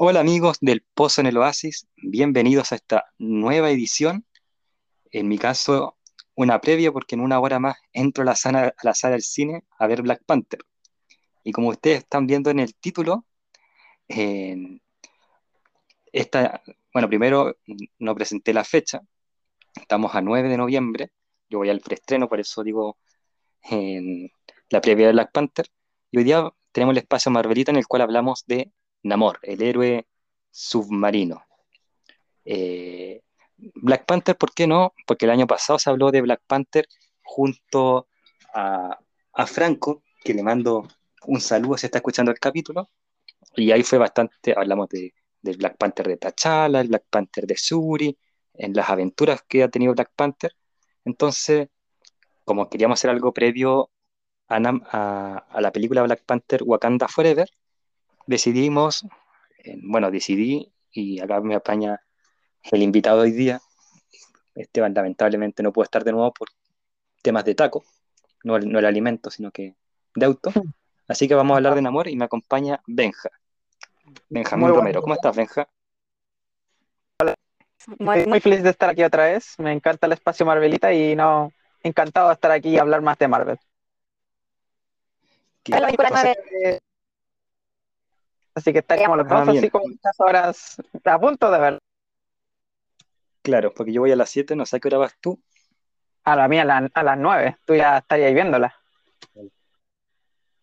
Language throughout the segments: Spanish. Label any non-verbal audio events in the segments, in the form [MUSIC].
Hola amigos del Pozo en el Oasis, bienvenidos a esta nueva edición. En mi caso, una previa porque en una hora más entro a la sala, a la sala del cine a ver Black Panther. Y como ustedes están viendo en el título, esta, bueno, primero no presenté la fecha, estamos a 9 de noviembre, yo voy al preestreno, por eso digo en la previa de Black Panther. Y hoy día tenemos el espacio Marvelita en el cual hablamos de Namor, el héroe submarino. Eh, Black Panther, ¿por qué no? Porque el año pasado se habló de Black Panther junto a, Franco, que le mando un saludo si está escuchando el capítulo. Y ahí fue bastante, hablamos de, del Black Panther de T'Challa, el Black Panther de Suri, en las aventuras que ha tenido Black Panther. Entonces, como queríamos hacer algo previo a la película Black Panther Wakanda Forever, decidimos, eh, bueno, decidí, y acá me apaña el invitado hoy día, Esteban lamentablemente no puede estar de nuevo por temas de taco, no el, no el alimento, sino que de auto. Así que vamos a hablar de Namor y me acompaña Benja. Benjamín Romero. ¿Cómo estás, Benja? Muy, muy feliz de estar aquí otra vez. Me encanta el espacio Marvelita y no encantado de estar aquí y hablar más de Marvel. ¿Qué- Entonces, así que estaríamos los Ah, dos así como muchas horas a punto de ver. Claro, porque yo voy a las 7, no sé a qué hora vas tú. A la mía a, la- a las nueve. Tú ya estarías viéndola.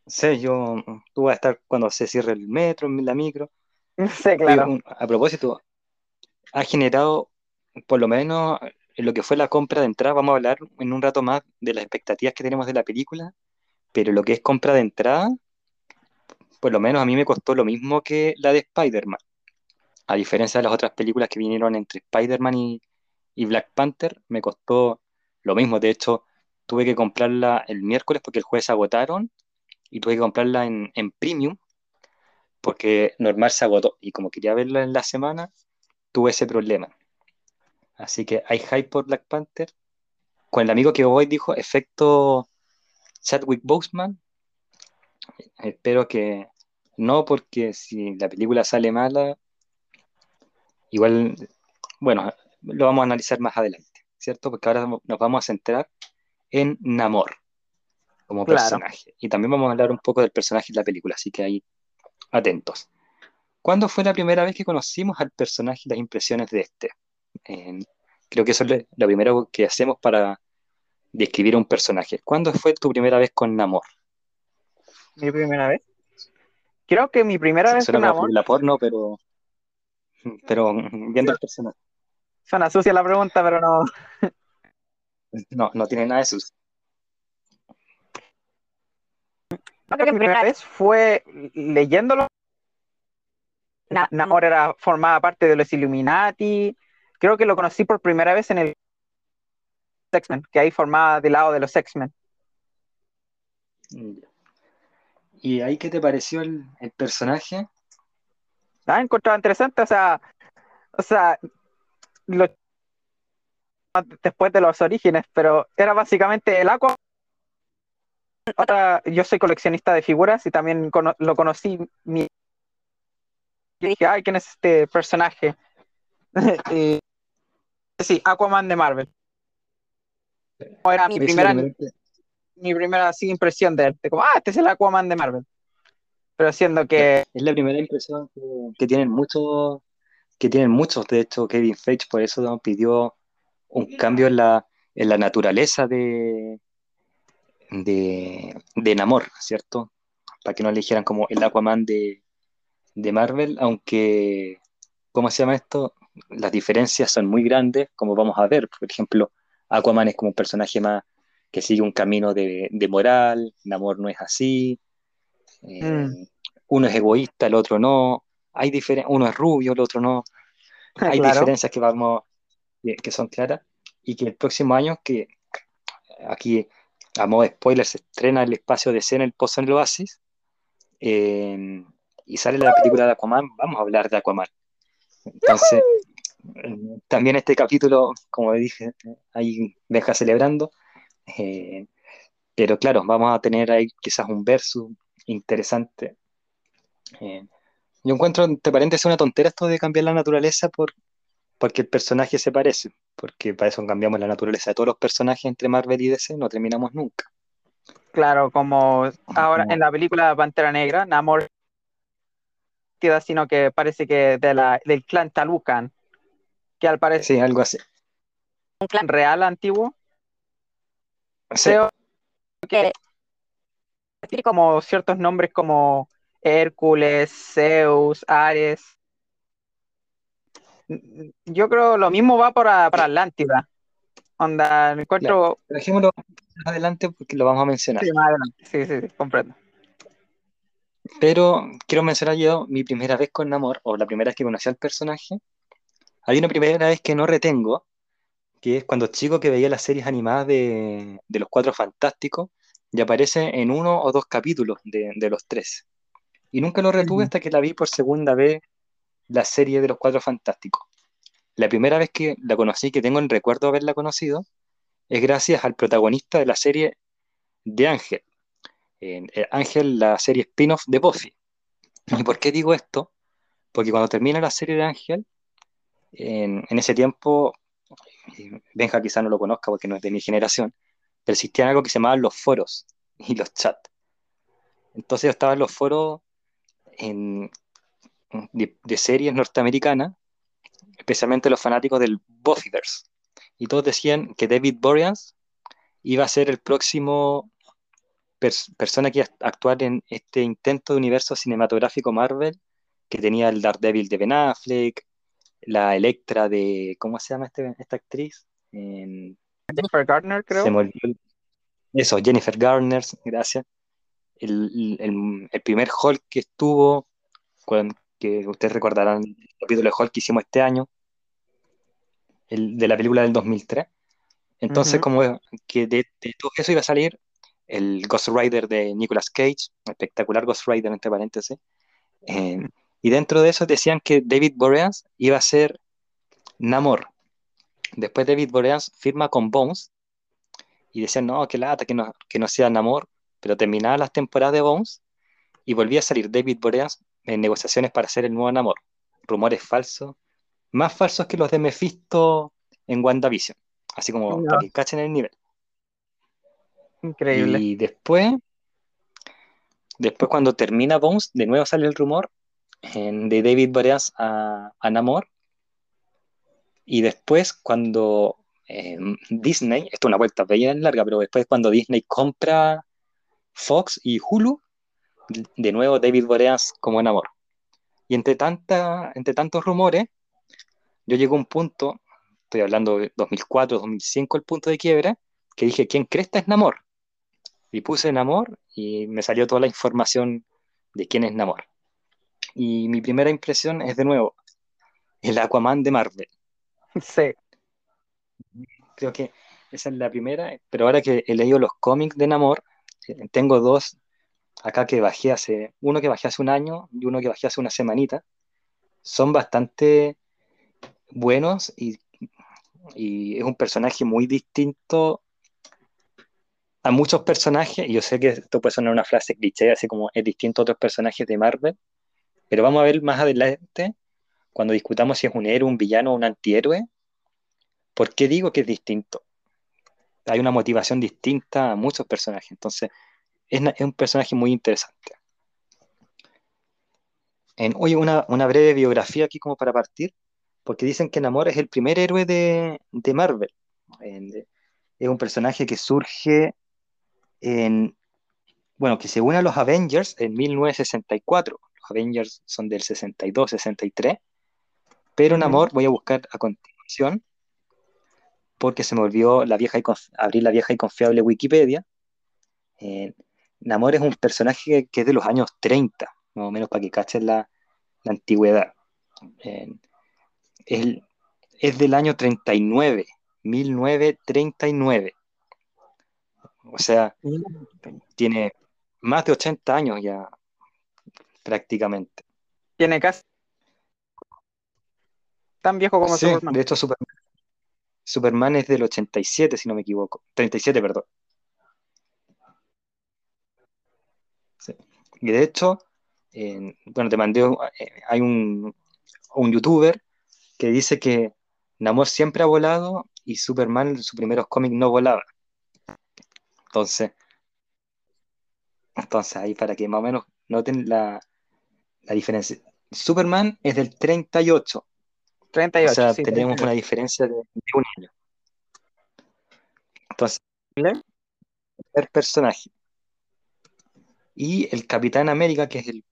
sé, yo, tú vas a estar cuando se cierre el metro, la micro. [LAUGHS] Sí, claro. a propósito, ha generado, por lo menos, en lo que fue la compra de entrada, vamos a hablar en un rato más de las expectativas que tenemos de la película, pero lo que es compra de entrada, por lo menos a mí me costó lo mismo que la de Spider-Man. A diferencia de las otras películas que vinieron entre Spider-Man y, y Black Panther, me costó lo mismo. De hecho, tuve que comprarla el miércoles porque el jueves se agotaron y tuve que comprarla en, en Premium porque normal se agotó. Y como quería verla en la semana, tuve ese problema. Así que hay hype por Black Panther. Con el amigo que voy dijo efecto Chadwick Boseman. Espero que no, porque si la película sale mala, igual, bueno, lo vamos a analizar más adelante, ¿cierto? Porque ahora nos vamos a centrar en Namor como Claro. personaje. Y también vamos a hablar un poco del personaje de la película, así que ahí atentos. ¿Cuándo fue la primera vez que conocimos al personaje y las impresiones de este? Eh, creo que eso es lo- primero que hacemos para describir a un personaje. ¿Cuándo fue tu primera vez con Namor? Mi primera vez. Creo que mi primera vez Suena con como amor. película porno, pero, pero viendo el personaje. Suena sucia la pregunta, pero no. [LAUGHS] No, no tiene nada de eso. Creo que mi primera vez fue leyéndolo. Na- Namor era, formaba parte de los Illuminati. Creo que lo conocí por primera vez en el X-Men, que ahí formaba del lado de los X-Men. ¿Y ahí qué te pareció el, el personaje? Ah, encontraba interesante, o sea, o sea, lo- después de los orígenes, pero era básicamente el Aqua. Otra, yo soy coleccionista de figuras y también cono- lo conocí. mi- yo dije, ay, ¿quién es este personaje? [LAUGHS] Y- sí, Aquaman de Marvel. Era mi primera- mi primera así, impresión de de como, ah, este es el Aquaman de Marvel. Pero siendo que Es la primera impresión que, tienen muchos, que tienen muchos. De hecho, Kevin Feige por eso ¿no? pidió un cambio en la, en la naturaleza de, de, de Namor, ¿cierto? Para que no le dijeran como el Aquaman de, de Marvel, aunque, ¿cómo se llama esto? Las diferencias son muy grandes, como vamos a ver. Por ejemplo, Aquaman es como un personaje más que sigue un camino de, de moral, Namor no es así. Eh, Mm. Uno es egoísta, el otro no. Hay uno es rubio, el otro no. [LAUGHS] Hay Claro. diferencias que vamos, que, son claras y que el próximo año, que aquí a modo de spoiler se estrena el espacio de escena El Pozo en el Oasis eh, y sale la película de Aquaman, vamos a hablar de Aquaman. Entonces, eh, también este capítulo, como dije, ahí deja celebrando, eh, pero claro, vamos a tener ahí quizás un versus interesante. Eh, Yo encuentro, entre paréntesis, una tontera esto de cambiar la naturaleza por, porque el personaje se parece, porque para eso cambiamos la naturaleza de todos los personajes entre Marvel y DC, no terminamos nunca. Claro, como ahora en la película Pantera Negra, Namor queda sino que parece que de la, del clan Talucan, que al parecer Sí, algo así. un clan real antiguo, Sí, creo que tiene como ciertos nombres como Hércules, Zeus, Ares. Yo creo lo mismo va para, para Atlántida. Onda, encuentro. pero dejémoslo más adelante porque lo vamos a mencionar. Sí, más adelante. Sí, sí, sí, comprendo. Pero quiero mencionar yo mi primera vez con Namor, o la primera vez que conocí al personaje. Hay una primera vez que no retengo, que es cuando chico que veía las series animadas de, de los Cuatro Fantásticos y aparece en uno o dos capítulos de, de los tres. Y nunca lo retuve hasta que la vi por segunda vez la serie de los Cuatro Fantásticos. La primera vez que la conocí, que tengo el recuerdo de haberla conocido, es gracias al protagonista de la serie de Ángel. Eh, Ángel, la serie spin-off de Buffy. ¿Y por qué digo esto? Porque cuando termina la serie de Ángel, en, en ese tiempo, Benja quizá no lo conozca porque no es de mi generación, pero existían algo que se llamaban los foros y los chats. Entonces yo estaba en los foros en- de, series norteamericanas, especialmente los fanáticos del Buffyverse. Y todos decían que David Boreanaz iba a ser el próximo pers- persona que iba a actuar en este intento de universo cinematográfico Marvel, que tenía el Daredevil de Ben Affleck, la Electra de, ¿cómo se llama este- esta actriz? En- Jennifer Garner, creo. se me olvidó el- Eso, Jennifer Garner, gracias. El, el- el primer Hulk que estuvo, con- que ustedes recordarán el capítulo de Hulk que hicimos este año, el de la película del 2003. Entonces, Ujú. como que de, de todo eso iba a salir el Ghost Rider de Nicolas Cage, espectacular Ghost Rider entre paréntesis. Eh, y dentro de eso decían que David Boreanaz iba a ser Namor. Después David Boreanaz firma con Bones y decían, no, que lata, que no, que no sea Namor, pero terminaban las temporadas de Bones y volvía a salir David Boreanaz en negociaciones para ser el nuevo Namor. Rumores falsos, más falsos que los de Mephisto en WandaVision, así como No. para que cachen el nivel. Increíble. Y después, después cuando termina Bones, de nuevo sale el rumor en- de David Boreanaz a, a Namor. Y después cuando eh, Disney, esto es una vuelta bien larga, pero después cuando Disney compra Fox y Hulu, de nuevo David Boreanaz como Namor. Y entre, tanta, entre tantos rumores, yo llego a un punto, estoy hablando de 2004, 2005, el punto de quiebra, que dije, ¿quién cresta es Namor? Y puse Namor y me salió toda la información de quién es Namor. Y mi primera impresión es de nuevo, el Aquaman de Marvel. [LAUGHS] Sí. Creo que esa es la primera, pero ahora que he leído los cómics de Namor, eh, tengo dos acá que bajé hace, uno que bajé hace un año y uno que bajé hace una semanita. Son bastante buenos y, y es un personaje muy distinto a muchos personajes, y yo sé que esto puede sonar una frase cliché, así como es distinto a otros personajes de Marvel, pero vamos a ver más adelante, cuando discutamos si es un héroe, un villano o un antihéroe, ¿por qué digo que es distinto? Hay una motivación distinta a muchos personajes, entonces es, un personaje muy interesante. En, oye, una, breve biografía aquí como para partir, porque dicen que Namor es el primer héroe de, Marvel. Es un personaje que surge en, bueno, que se une a los Avengers en 1964. Avengers son del 62, 63, pero. Namor voy a buscar a continuación, porque se me olvidó la vieja y abrir la vieja y confiable Wikipedia. Eh, Namor es un personaje que, es de los años 30, más o menos para que cachen la, la antigüedad. Eh, es del año 39, 1939. O sea, tiene más de 80 años ya prácticamente. Tiene casi tan viejo como Sí, Superman. de hecho Superman, Superman es del 87, si no me equivoco. 37, perdón. Sí. Y de hecho, bueno, te mandé, eh, hay un, un youtuber que dice que Namor siempre ha volado y Superman en sus primeros cómics no volaba. Entonces, entonces ahí para que más o menos noten la, diferencia. Superman es del 38. 38. O sea, tenemos una diferencia de, un año. Entonces, el personaje. Y el Capitán América, que es el,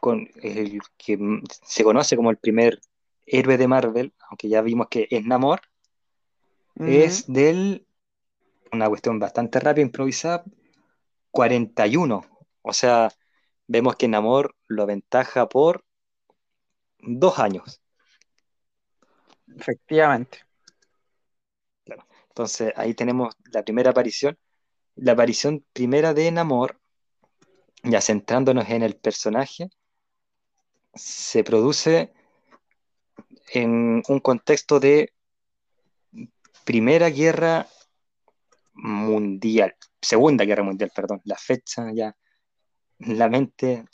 con, el que se conoce como el primer héroe de Marvel, aunque ya vimos que es Namor, es del, una cuestión bastante rápida, improvisada, 41. O sea, vemos que Namor lo aventaja por dos años. Efectivamente. Entonces ahí tenemos la primera aparición. La aparición primera de Namor, ya centrándonos en el personaje, se produce en un contexto de Primera Guerra Mundial, Segunda Guerra Mundial, perdón, la fecha ya, la mente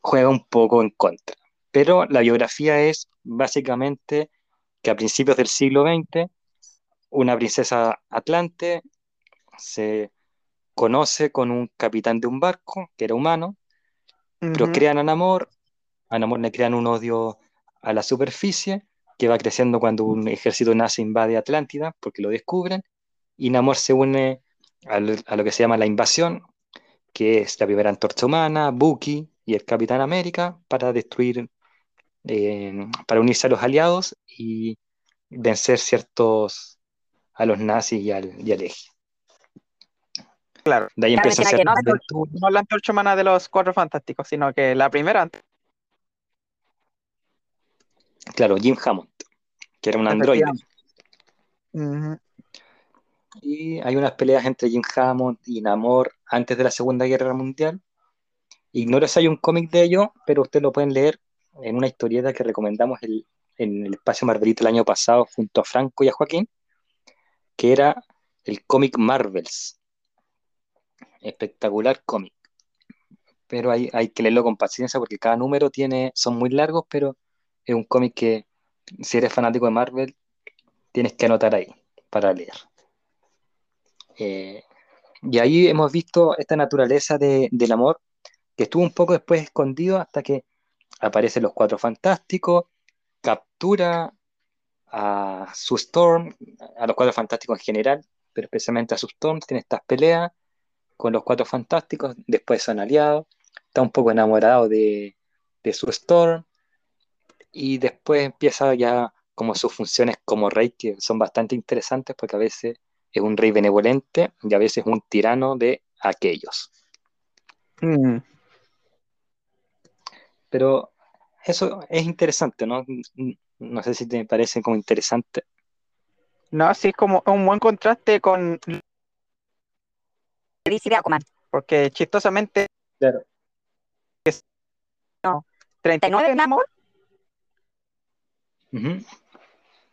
juega un poco en contra. Pero la biografía es básicamente que a principios del siglo XX, una princesa atlante se conoce con un capitán de un barco, que era humano, pero crean a amor, a Namor le crean un odio a la superficie, que va creciendo cuando un ejército nazi invade Atlántida, porque lo descubren, y Namor se une a lo, que se llama la invasión, que es la primera antorcha humana, Bucky y el Capitán América, para destruir, eh, para unirse a los aliados y vencer ciertos a los nazis y al, y eje. Claro. De ahí empieza a ser no, no, la antorcha humana de los cuatro fantásticos, sino que la primera Claro, Jim Hammond, que era un androide. Y hay unas peleas entre Jim Hammond y Namor antes de la Segunda Guerra Mundial. Ignoro si hay un cómic de ello, pero ustedes lo pueden leer en una historieta que recomendamos en el espacio Marvelita el año pasado junto a Franco y a Joaquín, que era el cómic Marvels. Espectacular cómic. Pero hay, hay que leerlo con paciencia porque cada número tiene, son muy largos, pero es un cómic que si eres fanático de Marvel, tienes que anotar ahí para leer. Eh, y ahí hemos visto esta naturaleza del amor que estuvo un poco después escondido hasta que aparecen los cuatro fantásticos, captura a su Storm, a los cuatro fantásticos en general, pero especialmente a su Storm, tiene estas peleas con los cuatro fantásticos, después son aliados, está un poco enamorado de, de su Storm, y después empieza ya como sus funciones como rey, que son bastante interesantes porque a veces es un rey benevolente y a veces un tirano de aquellos. Mm. Pero eso es interesante, ¿no? No sé si te parece como interesante. No, sí, es como un buen contraste con. Porque chistosamente. Claro. No. 39 en amor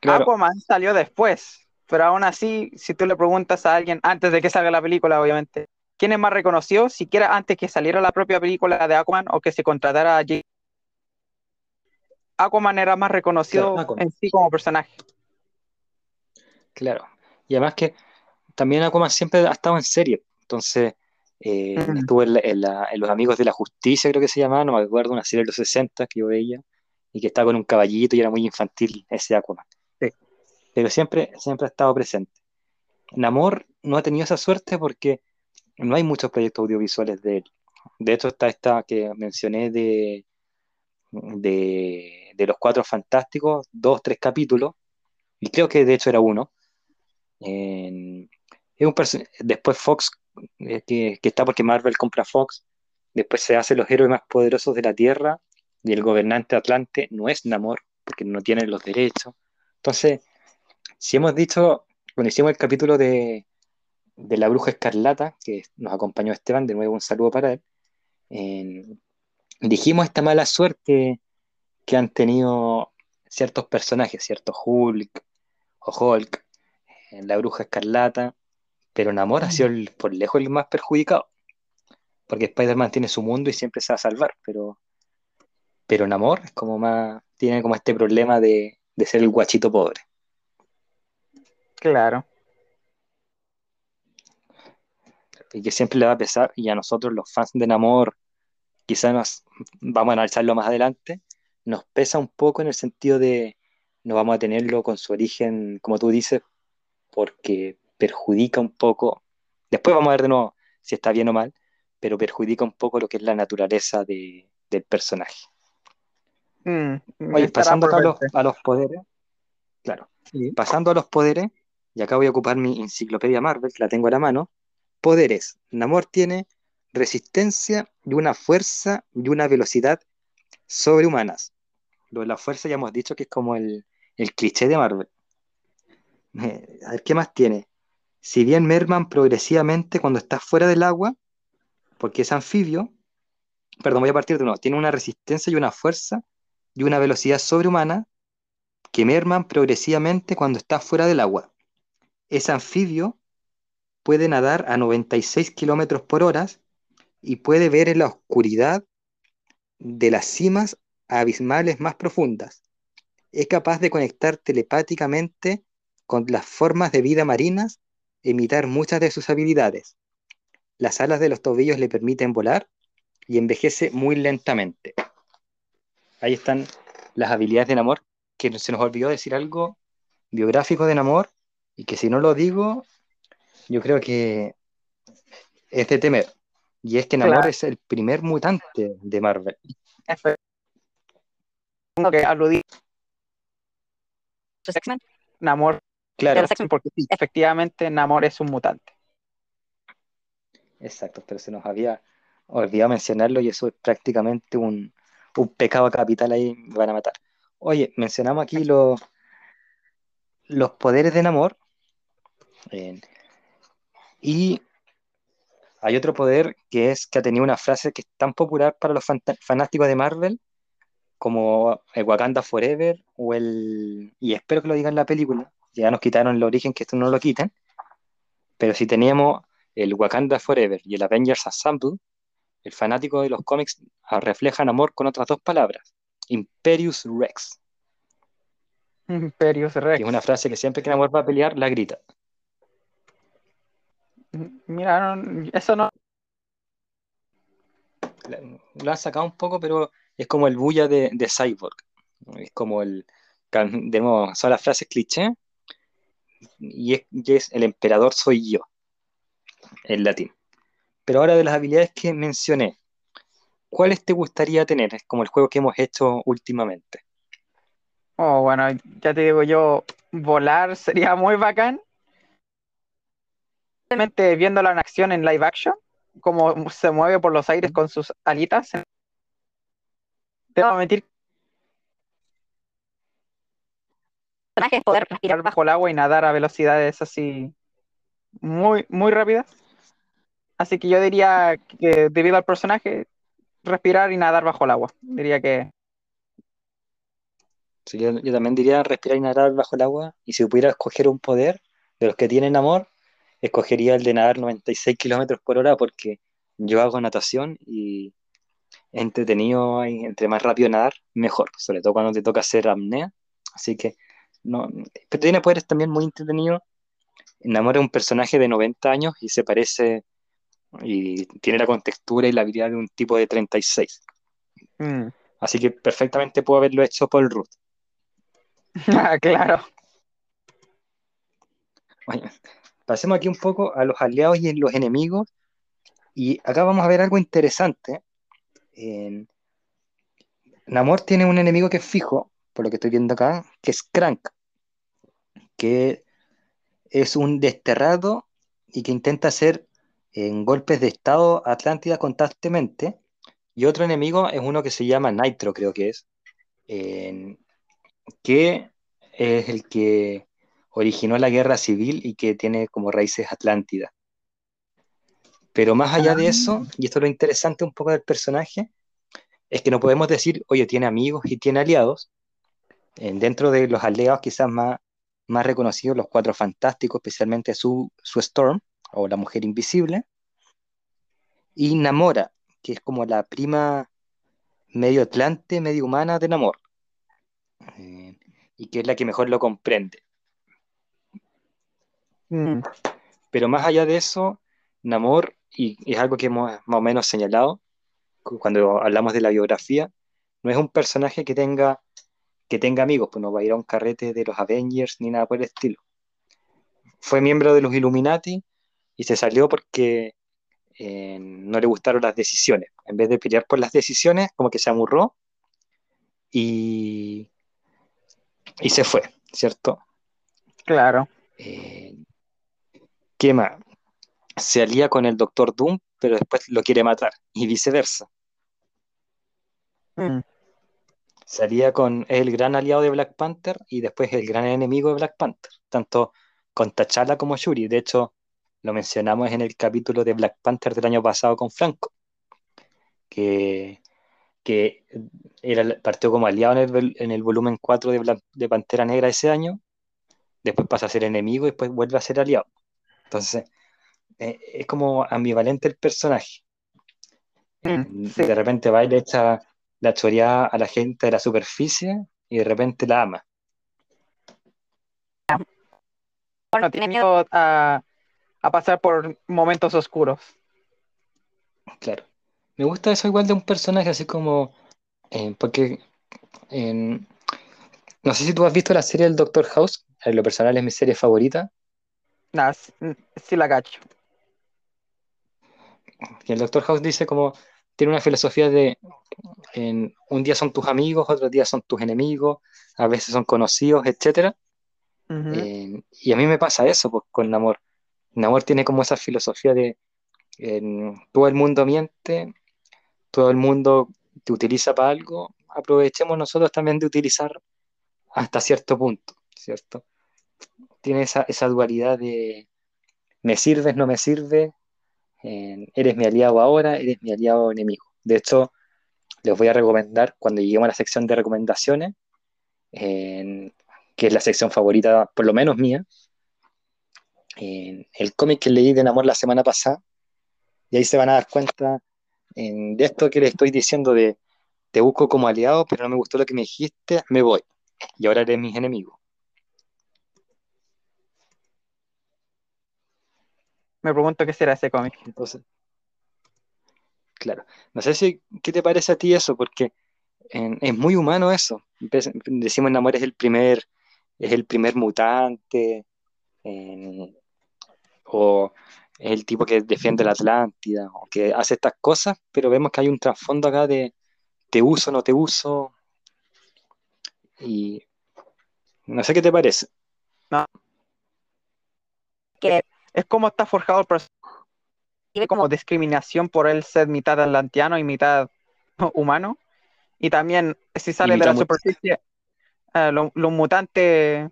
Aquaman salió después, pero aún así, si tú le preguntas a alguien antes de que salga la película, obviamente, ¿quién es más reconocido? Siquiera antes que saliera la propia película de Aquaman o que se contratara a Aquaman era más reconocido en sí como personaje. Claro. Y además que también Aquaman siempre ha estado en serie. Entonces, eh, estuvo en, Los Amigos de la Justicia, creo que se llamaba, no me acuerdo, una serie de los 60 que yo veía y que estaba con un caballito y era muy infantil ese Aquaman. Pero siempre, siempre ha estado presente. Namor no ha tenido esa suerte porque no hay muchos proyectos audiovisuales de él. De hecho, está esta que mencioné de, de, los cuatro fantásticos, dos, tres capítulos, y creo que de hecho era uno. es un después Fox, eh, que, que, está porque Marvel compra Fox, después se hace los héroes más poderosos de la Tierra, y el gobernante Atlante no es Namor, porque no tiene los derechos. Entonces, si hemos dicho, cuando hicimos el capítulo de, la bruja escarlata, que nos acompañó Esteban, de nuevo un saludo para él, dijimos esta mala suerte que han tenido ciertos personajes, cierto Hulk o Hulk, la bruja escarlata, pero Namor ha sido por lejos el más perjudicado. porque Spider-Man tiene su mundo y siempre se va a salvar, pero, pero Namor es como más, tiene como este problema de, de ser el guachito pobre. Claro. Y que siempre le va a pesar, y a nosotros los fans de Namor, quizás nos vamos a analizarlo más adelante, nos pesa un poco en el sentido de no vamos a tenerlo con su origen, como tú dices, porque perjudica un poco, después vamos a ver de nuevo si está bien o mal, pero perjudica un poco lo que es la naturaleza de, del personaje. Mm, Oye, pasando a los, a los poderes, claro, Sí. pasando a los poderes, y acá voy a ocupar mi enciclopedia Marvel, que la tengo a la mano. Poderes. Namor tiene resistencia y una fuerza y una velocidad sobrehumanas. Lo de la fuerza ya hemos dicho que es como el, el cliché de Marvel. A ver, ¿qué más tiene? Si bien merman progresivamente cuando está fuera del agua, porque es anfibio, perdón, voy a partir de uno, tiene una resistencia y una fuerza y una velocidad sobrehumana que merman progresivamente cuando está fuera del agua. Es anfibio, puede nadar a 96 kilómetros por hora y puede ver en la oscuridad de las cimas abismales más profundas. Es capaz de conectar telepáticamente con las formas de vida marinas imitar muchas de sus habilidades. Las alas de los tobillos le permiten volar y envejece muy lentamente. Ahí están las habilidades de Namor, que se nos olvidó decir algo biográfico de Namor y que si no lo digo, yo creo que es de temer. Y es que Namor Claro. es el primer mutante de Marvel. Que aludí. Namor Claro, porque sí, efectivamente Namor es un mutante. exacto, pero se nos había olvidado mencionarlo y eso es prácticamente un, un pecado capital ahí, me van a matar. Oye, mencionamos aquí los, los poderes de Namor eh, y hay otro poder que es que ha tenido una frase que es tan popular para los fanáticos de Marvel como el Wakanda Forever o el... y espero que lo digan en la película, ya nos quitaron el origen, que esto no lo quiten, pero si teníamos el Wakanda Forever y el Avengers Assemble, el fanático de los cómics reflejan amor con otras dos palabras, Imperius Rex, Imperius Rex. que es una frase que siempre que Namor va a pelear la grita. Mira, no- eso no. Lo han sacado un poco, pero es como el bulla de, de Cyborg. Es como el. De nuevo, son las frases cliché. Y es, y es el emperador soy yo. En latín. Pero ahora de las habilidades que mencioné, ¿cuáles te gustaría tener? Es como el juego que hemos hecho últimamente. Oh, bueno, ya te digo yo, volar sería muy bacán. Realmente viéndola en acción en live action, como se mueve por los aires con sus alitas. Tengo que mentir, personaje es poder respirar bajo. bajo el agua y nadar a velocidades así muy, muy rápidas. Así que yo diría que debido al personaje, respirar y nadar bajo el agua. Diría que Sí, yo, yo también diría respirar y nadar bajo el agua. Y si pudiera escoger un poder de los que tienen amor, escogería el de nadar 96 kilómetros por hora porque yo hago natación y es entretenido, y entre más rápido nadar, mejor, sobre todo cuando te toca hacer apnea. Así que, no, pero tiene poderes también muy entretenidos. Namor es un personaje de 90 años y se parece y tiene la contextura y la habilidad de un tipo de 36. mm, Así que perfectamente pudo haberlo hecho Paul Rudd. [LAUGHS] ah, claro. Bueno, pasemos aquí un poco a los aliados y los enemigos. Y acá vamos a ver algo interesante. Namor tiene un enemigo que es fijo, por lo que estoy viendo acá, que es Crank, que es un desterrado y que intenta hacer en golpes de estado a Atlántida constantemente. Y otro enemigo es uno que se llama Nitro, creo que es, que es el que originó la guerra civil y que tiene como raíces Atlántida. Pero más allá de eso, y esto es lo interesante un poco del personaje, es que no podemos decir, oye, tiene amigos y tiene aliados. En- dentro de los aliados quizás más, más reconocidos, los Cuatro Fantásticos, especialmente su, su Storm, o la Mujer Invisible. y Namora, que es como la prima medio atlante, medio humana de Namor, eh, y que es la que mejor lo comprende. Mm, Pero más allá de eso, Namor, y es algo que hemos más o menos señalado cu- cuando hablamos de la biografía, no es un personaje que tenga, que tenga amigos, pues no va a ir a un carrete de los Avengers ni nada por el estilo. Fue miembro de los Illuminati y se salió porque eh, no le gustaron las decisiones. En vez de pelear por las decisiones, como que se amurró y, y se fue, ¿cierto? claro. Eh, ¿qué más? Se alía con el Doctor Doom, pero después lo quiere matar, y viceversa. Mm, Se alía con es el gran aliado de Black Panther y después el gran enemigo de Black Panther, tanto con T'Challa como Shuri. De hecho, lo mencionamos en el capítulo de Black Panther del año pasado con Franco, que, que era, partió como aliado en el, en el volumen 4 de, Black- de Pantera Negra ese año, después pasa a ser enemigo y después vuelve a ser aliado. Entonces, eh, es como ambivalente el personaje. Eh, mm, sí. De repente va y le echa la choreada a la gente de la superficie y de repente la ama. Bueno, tiene miedo a, a pasar por momentos oscuros. Claro. Me gusta eso igual de un personaje así como... eh, porque... en- no sé si tú has visto la serie del Doctor House. En lo personal es mi serie favorita. Nada, sí la cacho. Y el Doctor House dice como... Tiene una filosofía de... en, un día son tus amigos, otros días son tus enemigos, a veces son conocidos. Ujú, Eh, y a mí me pasa eso pues, con Namor. Namor tiene como esa filosofía de todo el mundo miente, todo el mundo te utiliza para algo, aprovechemos nosotros también de utilizar hasta cierto punto, ¿cierto? Tiene esa, dualidad de me sirves, no me sirves, eh, eres mi aliado ahora, eres mi aliado enemigo. De hecho, les voy a recomendar cuando lleguemos a la sección de recomendaciones, en- que es la sección favorita, por lo menos mía, en el cómic que leí de Namor la semana pasada, y ahí se van a dar cuenta en- de esto que les estoy diciendo de te busco como aliado, pero no me gustó lo que me dijiste, me voy. Y ahora eres mis enemigos. Me pregunto qué será ese cómic. Entonces, claro. No sé si, ¿qué te parece a ti eso? Porque en- es muy humano eso. Decimos Namor es el primer, es el primer mutante, en- o es el tipo que defiende la Atlántida, o que hace estas cosas, pero vemos que hay un trasfondo acá de te uso, no te uso, y no sé qué te parece. que Es como está forjado el personaje, vive como discriminación por él ser mitad atlanteano y mitad [LAUGHS] humano. Y también, si sale de la superficie, eh, lo- los mutantes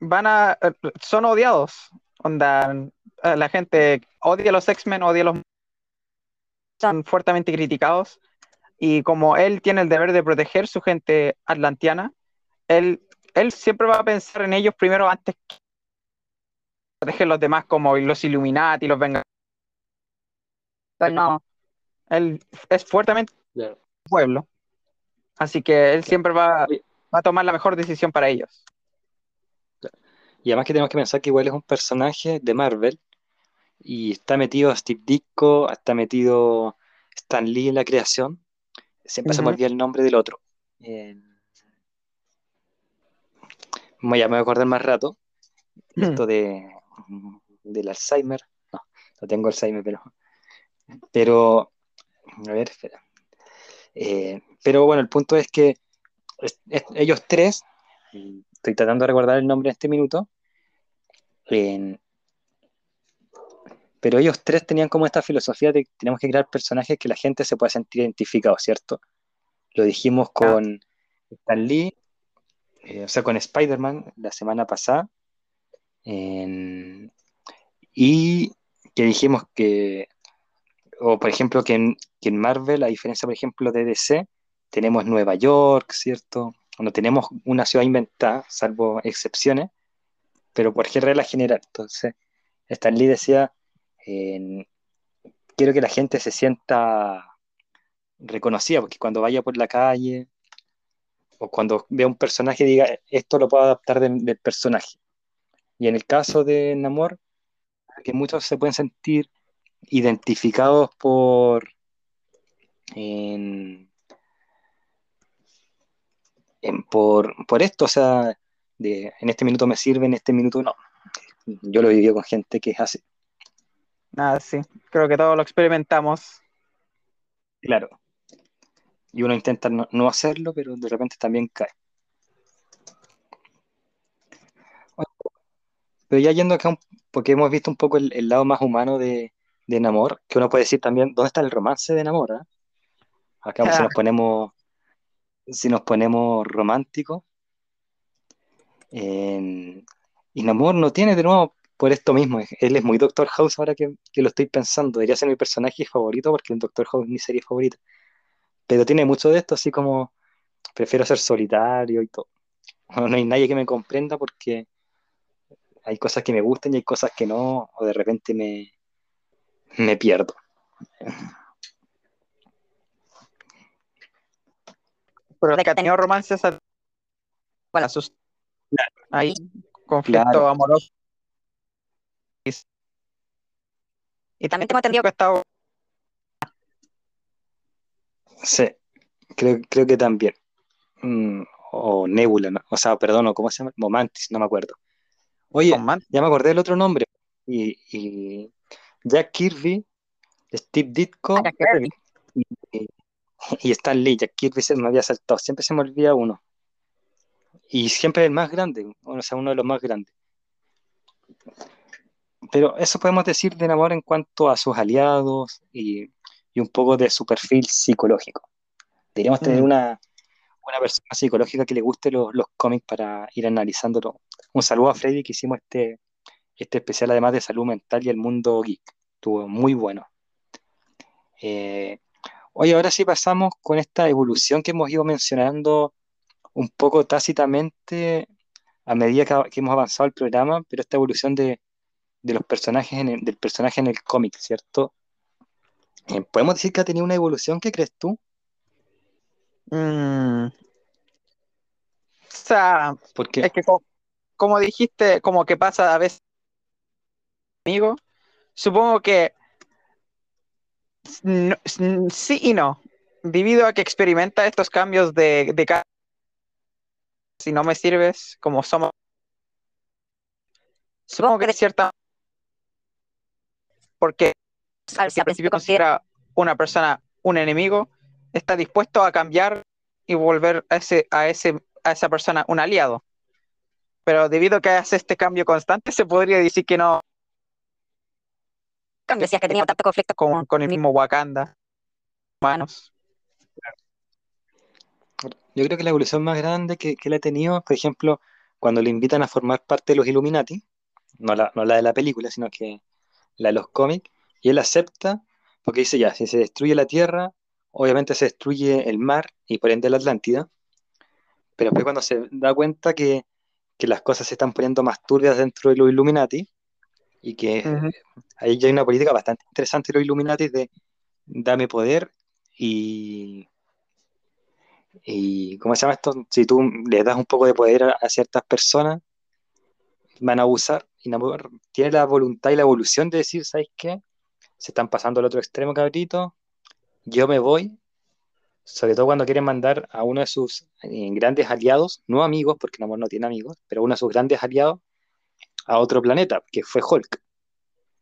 van a, eh, son odiados. Onda, eh, la gente odia a los X-Men, odia a los son fuertemente criticados. Y como él tiene el deber de proteger su gente atlantiana, él, él siempre va a pensar en ellos primero antes que proteger a los demás, como los Illuminati, los Vengadores. pues no, Él es fuertemente Claro. pueblo. Así que él siempre va, va a tomar la mejor decisión para ellos. Y además que tenemos que pensar que igual es un personaje de Marvel y está metido Steve Ditko, está metido Stan Lee en la creación. Siempre se me olvida el nombre del otro. Eh, ya me voy a acordar más rato. Esto [CLEARS THROAT] de del Alzheimer. No, no tengo Alzheimer, pero. Pero. A ver, espera. Eh, pero bueno, el punto es que es- es- ellos tres, estoy tratando de recordar el nombre en este minuto, pero ellos tres tenían como esta filosofía de que tenemos que crear personajes que la gente se pueda sentir identificado, ¿cierto? Lo dijimos con Stan Lee, eh, o sea, con Spider-Man la semana pasada, y que dijimos que, o por ejemplo, que en, que en Marvel, a diferencia, por ejemplo, de DC, tenemos Nueva York, ¿cierto? No tenemos una ciudad inventada, salvo excepciones, pero por regla general. Entonces, Stan Lee decía, quiero que la gente se sienta reconocida, porque cuando vaya por la calle o cuando vea un personaje diga, esto lo puedo adaptar del, del personaje. Y en el caso de Namor, que muchos se pueden sentir identificados por en- en- por, por esto, o sea, de en este minuto me sirve, en este minuto no. Yo lo he vivido con gente que es así, Nada, sí. Creo que todos lo experimentamos. claro. Y uno intenta no, no hacerlo, pero de repente también cae. Pero ya yendo acá, porque hemos visto un poco el, el lado más humano de, de Namor, que uno puede decir también, ¿dónde está el romance de Namor? ah? Acá si Ah, nos ponemos, si nos ponemos románticos, en- y Namor no tiene de nuevo por esto mismo, él es muy Doctor House ahora que, que lo estoy pensando, debería ser mi personaje favorito porque el Doctor House es mi serie favorita, pero tiene mucho de esto, así como prefiero ser solitario y todo. No hay nadie que me comprenda porque hay cosas que me gustan y hay cosas que no, o de repente me, me pierdo. pero que ha tenido romances a, Bueno. a sus ahí conflicto Claro. amoroso. Y también tengo entendido Que ha estado Sí, creo, creo que también. Mm, o Nebula, ¿no? O sea, perdón, o ¿cómo se llama? Momantis, no me acuerdo. Oye, ya me acordé del otro nombre. Y, y Jack Kirby, Steve Ditko Kirby. y, y Stan Lee. Jack Kirby se me había saltado, siempre se me olvida uno. Y siempre el más grande, o sea, uno de los más grandes. Pero eso podemos decir de Namor en cuanto a sus aliados y, y un poco de su perfil psicológico. Deberíamos tener Mm. una, una persona psicológica que le guste los, cómics para ir analizándolo. Un saludo a Freddy que hicimos este, este especial además de salud mental y el mundo geek. Estuvo muy bueno. Eh, oye, ahora sí pasamos con esta evolución que hemos ido mencionando un poco tácitamente a medida que, que hemos avanzado el programa, pero esta evolución de, de los personajes en el- del personaje en el cómic, ¿cierto? Eh, ¿podemos decir que ha tenido una evolución? ¿Qué crees tú? Mm. O sea, Porque es que co- como, dijiste, como que pasa a veces amigo, supongo que no- sí y no, debido a que experimenta estos cambios de, de si no me sirves, como somos, supongo que de cierta porque al principio considera una persona un enemigo, está dispuesto a cambiar y volver a ese, a ese, a esa persona un aliado. Pero debido a que hace este cambio constante, se podría decir que no decías que tenía tanto conflicto con, con el mismo Wakanda. Humanos. yo creo que la evolución más grande que, que él ha tenido, por ejemplo, cuando le invitan a formar parte de los Illuminati, no la, no la de la película, sino que la de los cómics, y él acepta, porque dice ya, si se destruye la Tierra, obviamente se destruye el mar y por ende la Atlántida, pero después cuando se da cuenta que, que las cosas se están poniendo más turbias dentro de los Illuminati, y que ahí ya hay una política bastante interesante de los Illuminati de dame poder y, y ¿cómo se llama esto? Si tú les das un poco de poder a, a ciertas personas, van a abusar y tiene la voluntad y la evolución de decir, ¿sabes qué? Se están pasando al otro extremo, cabrito, yo me voy, sobre todo cuando quieren mandar a uno de sus eh, grandes aliados, no amigos, porque Namor no tiene amigos, pero uno de sus grandes aliados a otro planeta, que fue Hulk.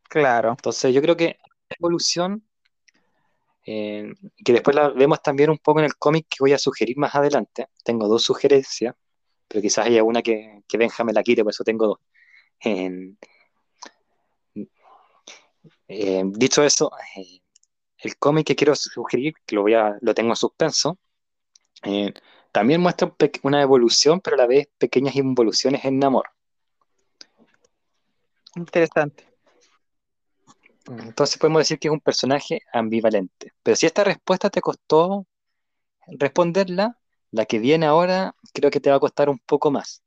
Claro. Entonces yo creo que la evolución, eh, que después la vemos también un poco en el cómic que voy a sugerir más adelante. Tengo dos sugerencias, pero quizás haya una que, que Benja me la quite, por eso tengo dos. Eh, eh, dicho eso, eh, el cómic que quiero sugerir, que lo, voy a, lo tengo en suspenso, eh, también muestra una evolución, pero a la vez pequeñas involuciones en Namor. Interesante. Entonces podemos decir que es un personaje ambivalente. Pero si esta respuesta te costó responderla, la que viene ahora creo que te va a costar un poco más.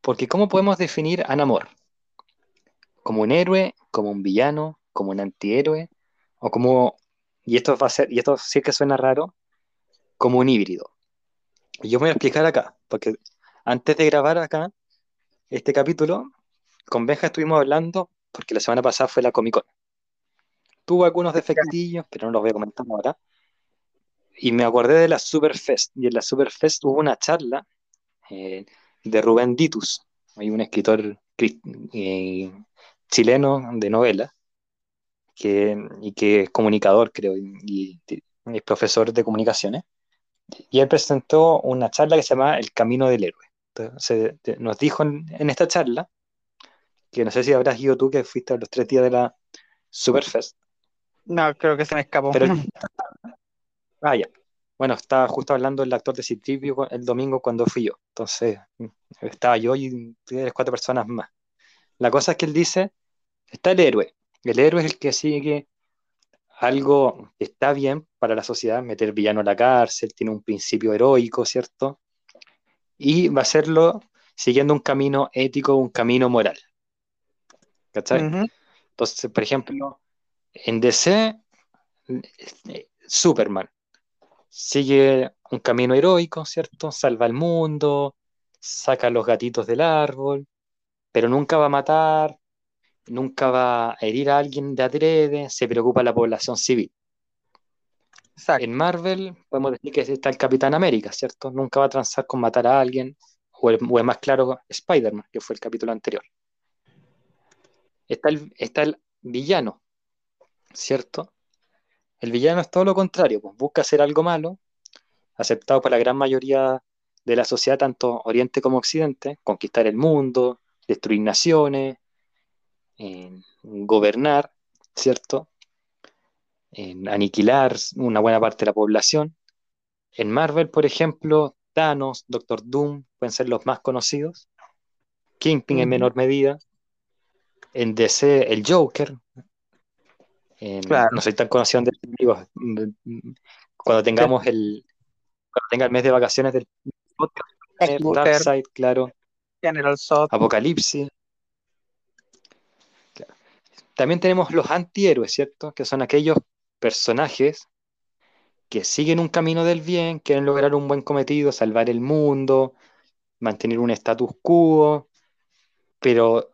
Porque ¿cómo podemos definir a Namor? ¿Como un héroe? ¿Como un villano? ¿Como un antihéroe? O como, y esto va a ser, y esto sí que suena raro, como un híbrido. Yo me voy a explicar acá, porque antes de grabar acá este capítulo, con Benja estuvimos hablando, porque la semana pasada fue la Comic Con. Tuvo algunos defectillos, pero no los voy a comentar ahora. Y me acordé de la Superfest, y en la Superfest hubo una charla eh, de Rubén Ditus, hay un escritor eh, chileno de novela, que, y que es comunicador, creo, y, y es profesor de comunicaciones. Y él presentó una charla que se llama El Camino del Héroe. Entonces, te- nos dijo en, en esta charla, que no sé si habrás ido tú, que fuiste a los tres días de la Superfest, No, creo que se me escapó. pero [LAUGHS] Ah, ya. Bueno, estaba justo hablando el actor de Citripio el domingo cuando fui yo. Entonces, mm, estaba yo y tres, cuatro personas más. La cosa es que él dice, está el héroe. El héroe es el que sigue algo que está bien para la sociedad, meter villano a la cárcel, tiene un principio heroico, ¿cierto? Y va a hacerlo siguiendo un camino ético, un camino moral. ¿Cachai? Entonces, por ejemplo, en DC, eh, Superman sigue un camino heroico, ¿cierto? Salva al mundo, saca a los gatitos del árbol, pero nunca va a matar, nunca va a herir a alguien de adrede, se preocupa la población civil. Exacto. En Marvel podemos decir que está el Capitán América, ¿cierto? Nunca va a transar con matar a alguien, o, el- o es más claro, Spider-Man, que fue el capítulo anterior. Está el, está el villano, ¿cierto? El villano es todo lo contrario, pues busca hacer algo malo, aceptado por la gran mayoría de la sociedad, tanto Oriente como Occidente, conquistar el mundo, destruir naciones, eh, gobernar, ¿cierto? En aniquilar una buena parte de la población. En Marvel, por ejemplo, Thanos, Doctor Doom pueden ser los más conocidos. Kingpin en menor medida. En DC, el Joker. En- Claro. No soy tan conocido en cuando tengamos el, cuando tenga el mes de vacaciones del podcast. Darkseid, claro, General Zod. Apocalipsis. También tenemos los antihéroes, ¿cierto? Que son aquellos personajes que siguen un camino del bien, quieren lograr un buen cometido, salvar el mundo, mantener un status quo, pero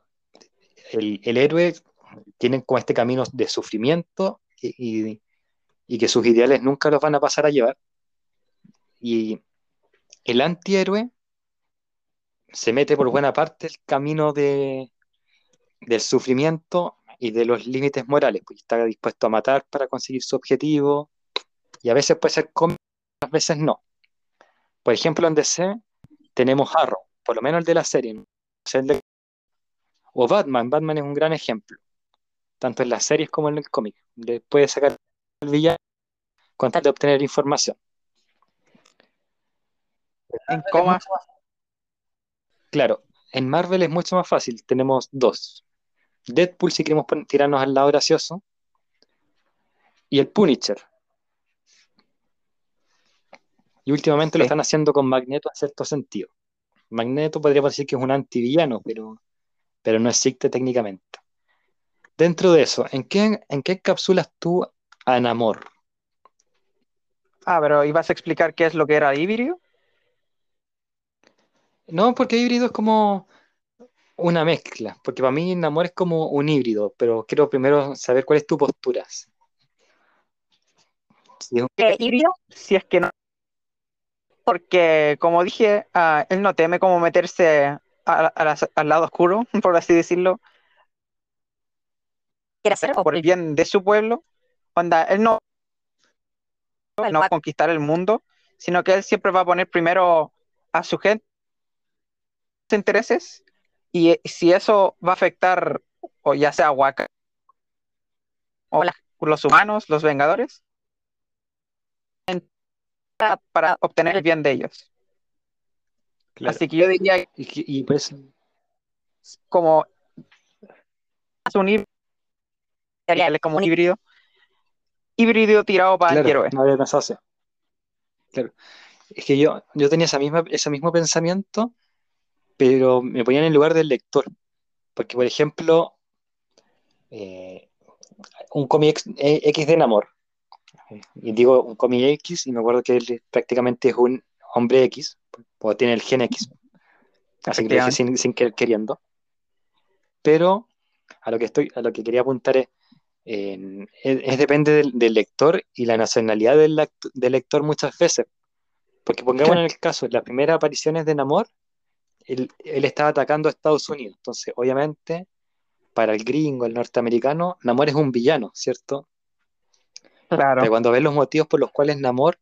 el, héroe tiene como este camino de sufrimiento y, y- y que sus ideales nunca los van a pasar a llevar. Y el antihéroe se mete por buena parte el camino de, del sufrimiento y de los límites morales, pues está dispuesto a matar para conseguir su objetivo, y a veces puede ser cómico, a veces no. Por ejemplo, en DC tenemos Arrow, por lo menos el de la serie, o Batman, Batman es un gran ejemplo, tanto en las series como en el cómic, le puede sacar el villano con tal de obtener información. En coma. Claro, en Marvel es mucho más fácil, tenemos dos. Deadpool si queremos tirarnos al lado gracioso, y el Punisher. Y últimamente lo están haciendo con Magneto en cierto sentido. Magneto podríamos decir que es un antivillano, pero, pero no existe técnicamente. Dentro de eso, ¿en qué, en qué encapsulas tú a Namor? Ah, pero ¿ibas a explicar qué es lo que era híbrido? No, porque híbrido es como una mezcla, porque para mí Namor es como un híbrido, pero quiero primero saber cuál es tu postura. Si es un- Eh, híbrido, Si es que no. Porque, como dije, ah, él no teme como meterse a- a las- al lado oscuro, [LAUGHS] por así decirlo, quiere hacer por el bien de su pueblo. Onda, él no, él no va a conquistar el mundo, sino que él siempre va a poner primero a su gente, sus intereses, y si eso va a afectar, o ya sea a Waka, o Hola. los humanos, los Vengadores, en- para- para obtener el bien de ellos. claro. Así que yo diría Y, eso, como es un híbrido, como un híbrido, híbrido tirado para claro, antihéroe. no había pensado así. Claro. Es que yo, yo tenía esa misma, ese mismo pensamiento, pero me ponía en el lugar del lector. Porque, por ejemplo, eh, un cómic X, X de Namor. Y digo un cómic X y me acuerdo que él prácticamente es un hombre X, o tiene el gen X. Así que lo dije sin, sin querer queriendo. Pero a lo que estoy, a lo que quería apuntar es, eh, es, depende del, del, lector y la nacionalidad del, del lector muchas veces. Porque pongamos en el caso, las primeras apariciones de Namor, él, él, estaba atacando a Estados Unidos. Entonces, obviamente, para el gringo, el norteamericano, Namor es un villano, ¿cierto? Claro. Pero cuando ves los motivos por los cuales Namor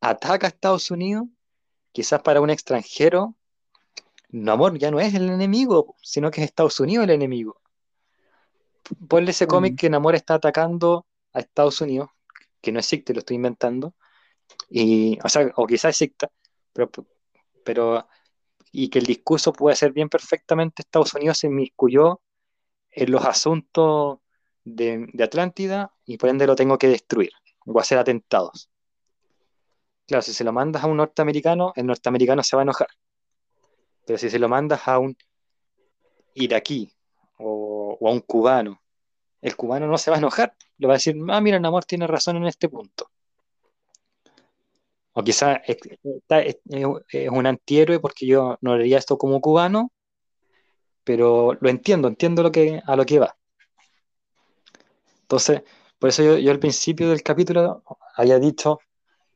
ataca a Estados Unidos, quizás para un extranjero, Namor ya no es el enemigo, sino que es Estados Unidos el enemigo. Ponle ese cómic mm. que Namor está atacando a Estados Unidos, que no existe, lo estoy inventando, y, o sea, o quizás exista, pero, pero y que el discurso puede ser bien perfectamente Estados Unidos se inmiscuyó en los asuntos de, Atlántida y por ende lo tengo que destruir o hacer atentados. Claro, si se lo mandas a un norteamericano, el norteamericano se va a enojar. Pero si se lo mandas a un iraquí o, a un cubano, el cubano no se va a enojar. Le va a decir, ah, mira, Namor tiene razón en este punto. O quizás es, un antihéroe porque yo no haría esto como cubano, pero lo entiendo, entiendo a lo que va. Entonces, por eso yo, yo al principio del capítulo había dicho,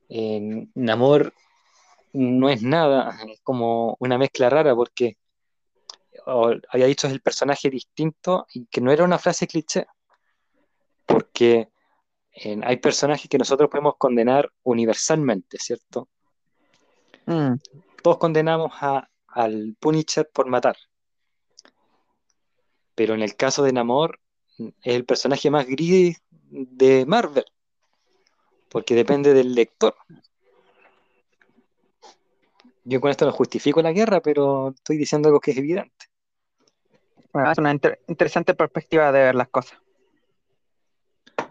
eh, Namor no es nada, es como una mezcla rara porque había dicho es el personaje distinto y que no era una frase cliché, porque hay personajes que nosotros podemos condenar universalmente, ¿cierto? Mm. Todos condenamos a, al Punisher por matar. Pero en el caso de Namor, es el personaje más gris de Marvel. Porque depende del lector. Yo con esto no justifico la guerra, pero estoy diciendo algo que es evidente. es una interesante perspectiva de ver las cosas.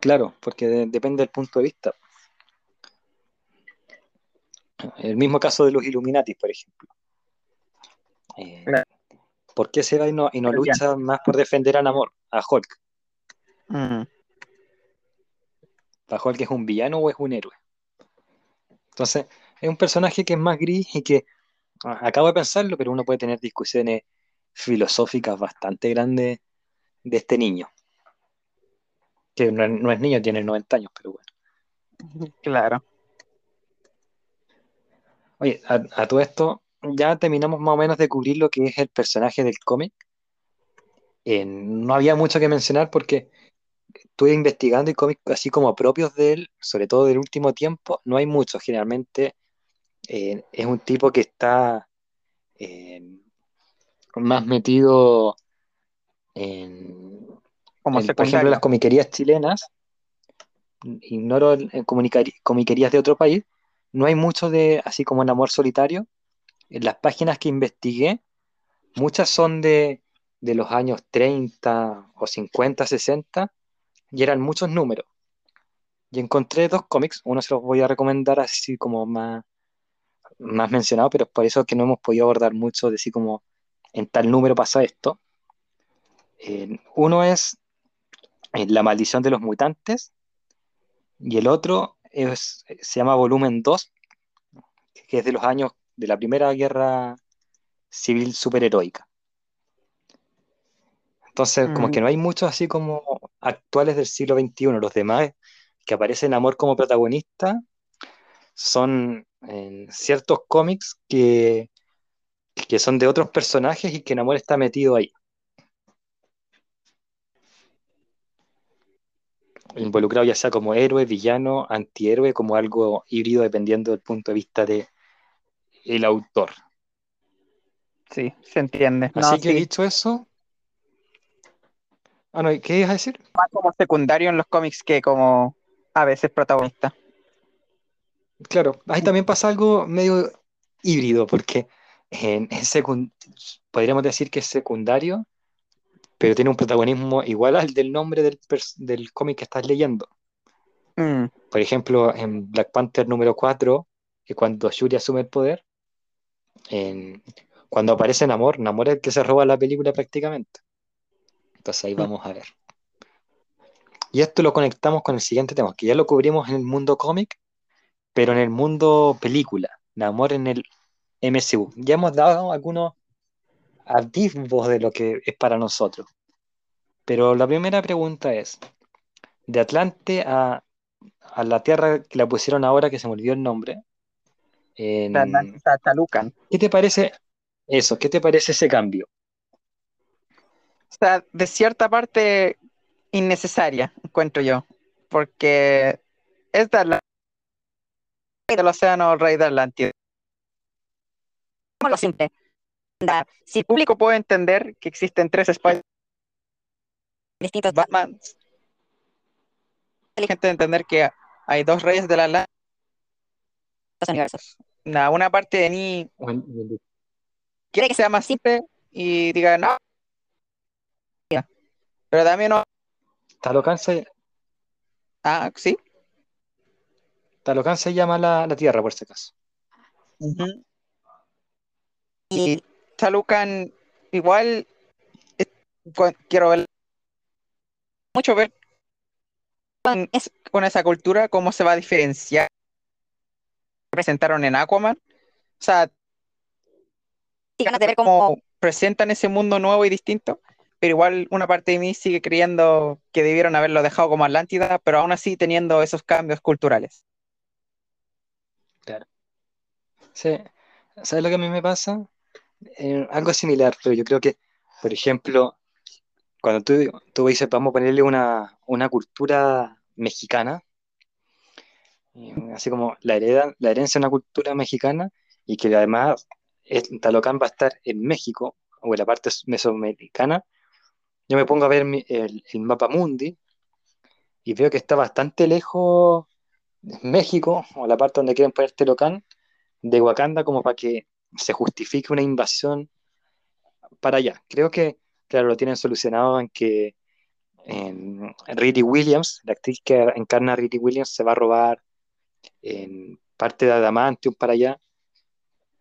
Claro, porque depende del punto de vista. El mismo caso de los Illuminati, por ejemplo. Eh, ¿Por qué se va y no, lucha más por defender a Namor, a Hulk? Mm. ¿A Hulk es un villano o es un héroe? Entonces, es un personaje que es más gris y que ah, acabo de pensarlo, pero uno puede tener discusiones filosóficas bastante grandes de este niño que no, es niño, tiene 90 años, pero bueno. [LAUGHS] Claro. Oye, a, todo esto, ya terminamos más o menos de cubrir lo que es el personaje del cómic. Eh, no había mucho que mencionar porque estuve investigando y cómics así como propios de él, sobre todo del último tiempo, no hay muchos. Generalmente eh, es un tipo que está eh, más metido en, por ejemplo, las comiquerías chilenas, ignoro en comiquerías de otro país, no hay mucho de, así como en Amor Solitario. En las páginas que investigué, muchas son de, de los años 30 o 50, 60, y eran muchos números. Y encontré dos cómics, uno se los voy a recomendar así como más, más mencionado, pero es por eso que no hemos podido abordar mucho de así como en tal número pasa esto. Eh, uno es la maldición de los mutantes, y el otro es, se llama Volumen 2, que es de los años de la Primera Guerra Civil Superheroica. Entonces, como mm. que no hay muchos así como actuales del siglo XXI. Los demás que aparecen Amor como protagonista son en ciertos cómics que, que son de otros personajes y que Namor está metido ahí. Involucrado ya sea como héroe, villano, antihéroe, como algo híbrido dependiendo del punto de vista de el autor. Sí, se entiende. Así que dicho eso. Ah, no, ¿qué ibas a decir? Más como secundario en los cómics que como a veces protagonista. Claro, ahí también pasa algo medio híbrido, porque en, en podríamos decir que es secundario, pero tiene un protagonismo igual al del nombre del, del cómic que estás leyendo. Mm. Por ejemplo, en Black Panther número 4, que cuando Shuri asume el poder, cuando aparece Namor, Namor es el que se roba la película prácticamente. Entonces ahí mm. vamos a ver. Y esto lo conectamos con el siguiente tema, que ya lo cubrimos en el mundo cómic, pero en el mundo película, Namor en el MCU. Ya hemos dado algunos atisbos de lo que es para nosotros. Pero la primera pregunta es, de Atlante a, a la Tierra que la pusieron ahora, que se me olvidó el nombre, en-. ¿qué te parece eso? ¿Qué te parece ese cambio? O sea, de cierta parte innecesaria, encuentro yo, porque es de Atl- del océano rey de Atlántida. Como lo simple. Si El público puede entender que existen tres Spider distintos Batman, hay gente de entender que hay dos reyes de la Atlántida. universos. Una, una parte de mí quiere que sea más simple y diga no. Pero también no. Talocan se, Ah, sí. Talocan se llama la, la Tierra, por si acaso. Ujú. Y Y Talucan igual eh, quiero ver mucho ver con, es- con esa cultura cómo se va a diferenciar presentaron en Aquaman. O sea, y ganas de ver cómo cómo presentan ese mundo nuevo y distinto, pero igual una parte de mí sigue creyendo que debieron haberlo dejado como Atlántida, pero aún así teniendo esos cambios culturales. Sí. ¿Sabes lo que a mí me pasa? Eh, algo similar, pero yo creo que, por ejemplo, cuando tú, tú dices, vamos a ponerle una, una cultura mexicana, eh, así como la, hereda, la herencia de una cultura mexicana, y que además Talocán va a estar en México, o en la parte mesoamericana, yo me pongo a ver el, mapa mundi y veo que está bastante lejos México, o la parte donde quieren poner Talocán, de Wakanda como para que se justifique una invasión para allá. Creo que, claro, lo tienen solucionado en que en Riri Williams, la actriz que encarna a Riri Williams, se va a robar en parte de Adamantium para allá.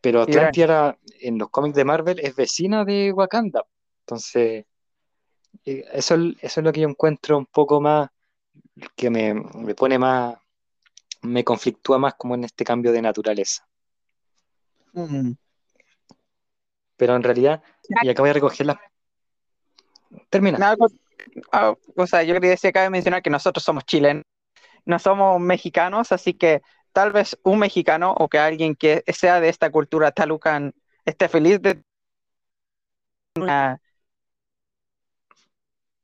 Pero Atlantia en los cómics de Marvel es vecina de Wakanda. Entonces, eh, eso, es- eso es lo que yo encuentro un poco más, que me, me pone más, me conflictúa más como en este cambio de naturaleza. Mm. Pero en realidad, y acabo de recoger las... Termina. Ah, o sea, yo quería decir, cabe mencionar que nosotros somos chilenos, no somos mexicanos, así que tal vez un mexicano o que alguien que sea de esta cultura talucan esté feliz de una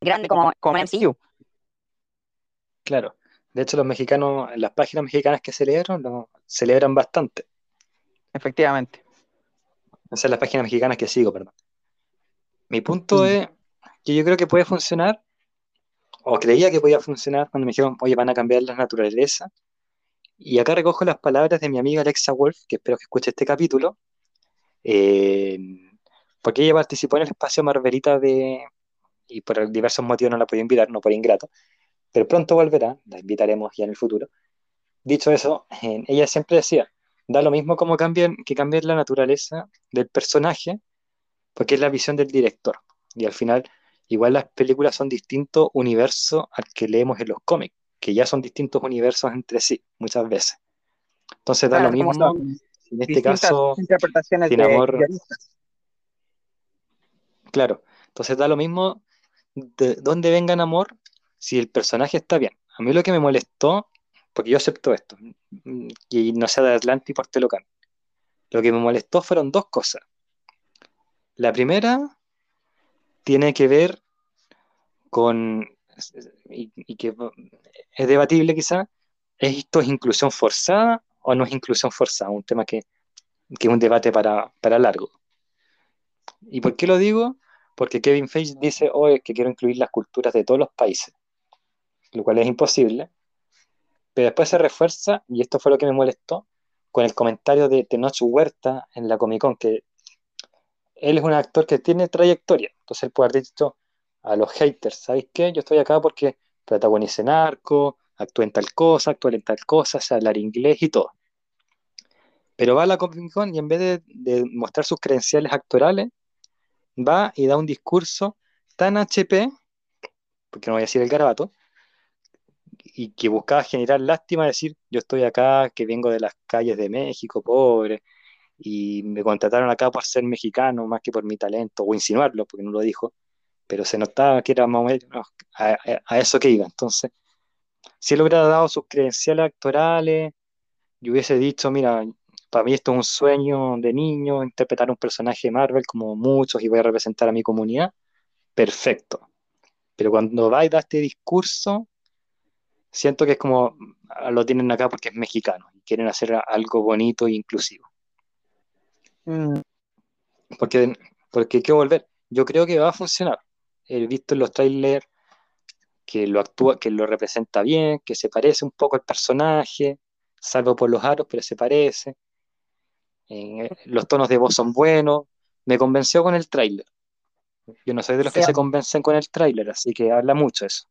grande como, como MCU. Claro. De hecho, los mexicanos, las páginas mexicanas que celebran, lo celebran bastante. Efectivamente. Esas son las páginas mexicanas que sigo, perdón. Mi punto Mm. es que yo creo que puede funcionar, o creía que podía funcionar cuando me dijeron, oye, van a cambiar la naturaleza. Y acá recojo las palabras de mi amiga Alexa Wolf, que espero que escuche este capítulo, eh, porque ella participó en el espacio Marvelita de, y por diversos motivos no la podía invitar, no por ingrato, pero pronto volverá, la invitaremos ya en el futuro. Dicho eso, eh, ella siempre decía, da lo mismo como cambien, que cambien la naturaleza del personaje, porque es la visión del director. Y al final, igual las películas son distintos universos al que leemos en los cómics, que ya son distintos universos entre sí, muchas veces. Entonces da Claro, lo mismo, en este caso, interpretaciones sin de amor. claro, entonces da lo mismo de dónde venga en amor si el personaje está bien. A mí lo que me molestó, porque yo acepto esto, y no sea de Atlantis por Telocan, lo que me molestó fueron dos cosas. La primera tiene que ver con, y, y que es debatible quizá, ¿es esto es inclusión forzada o no es inclusión forzada? Un tema que, que es un debate para, para largo. ¿Y por qué lo digo? Porque Kevin Feige dice, oh, es que quiero incluir las culturas de todos los países, lo cual es imposible. Pero después se refuerza, y esto fue lo que me molestó, con el comentario de Tenoch Huerta en la Comic Con, que él es un actor que tiene trayectoria. Entonces él puede haber dicho a los haters, ¿sabéis qué? Yo estoy acá porque protagonicé Narco, actué en tal cosa, actué en tal cosa, sé hablar inglés y todo. Pero va a la Comic Con y en vez de, de mostrar sus credenciales actorales, va y da un discurso tan HP, porque no voy a decir el garabato, y que buscaba generar lástima, decir, yo estoy acá, que vengo de las calles de México, pobre, y me contrataron acá por ser mexicano más que por mi talento, o insinuarlo, porque no lo dijo, pero se notaba que era más o menos a, a- a eso que iba. Entonces, si él hubiera dado sus credenciales actorales y hubiese dicho, mira, para mí esto es un sueño de niño, interpretar un personaje de Marvel como muchos y voy a representar a mi comunidad, perfecto. Pero cuando va y da este discurso, siento que es como, ah, lo tienen acá porque es mexicano y quieren hacer algo bonito e inclusivo. Mm, Porque, porque hay que volver. Yo creo que va a funcionar. He visto en los trailers que lo actúa, que lo representa bien, que se parece un poco al personaje, salvo por los aros, pero se parece. Eh, los tonos de voz son buenos. Me convenció con el tráiler. Yo no soy de los que se convencen con el tráiler, así que habla mucho eso.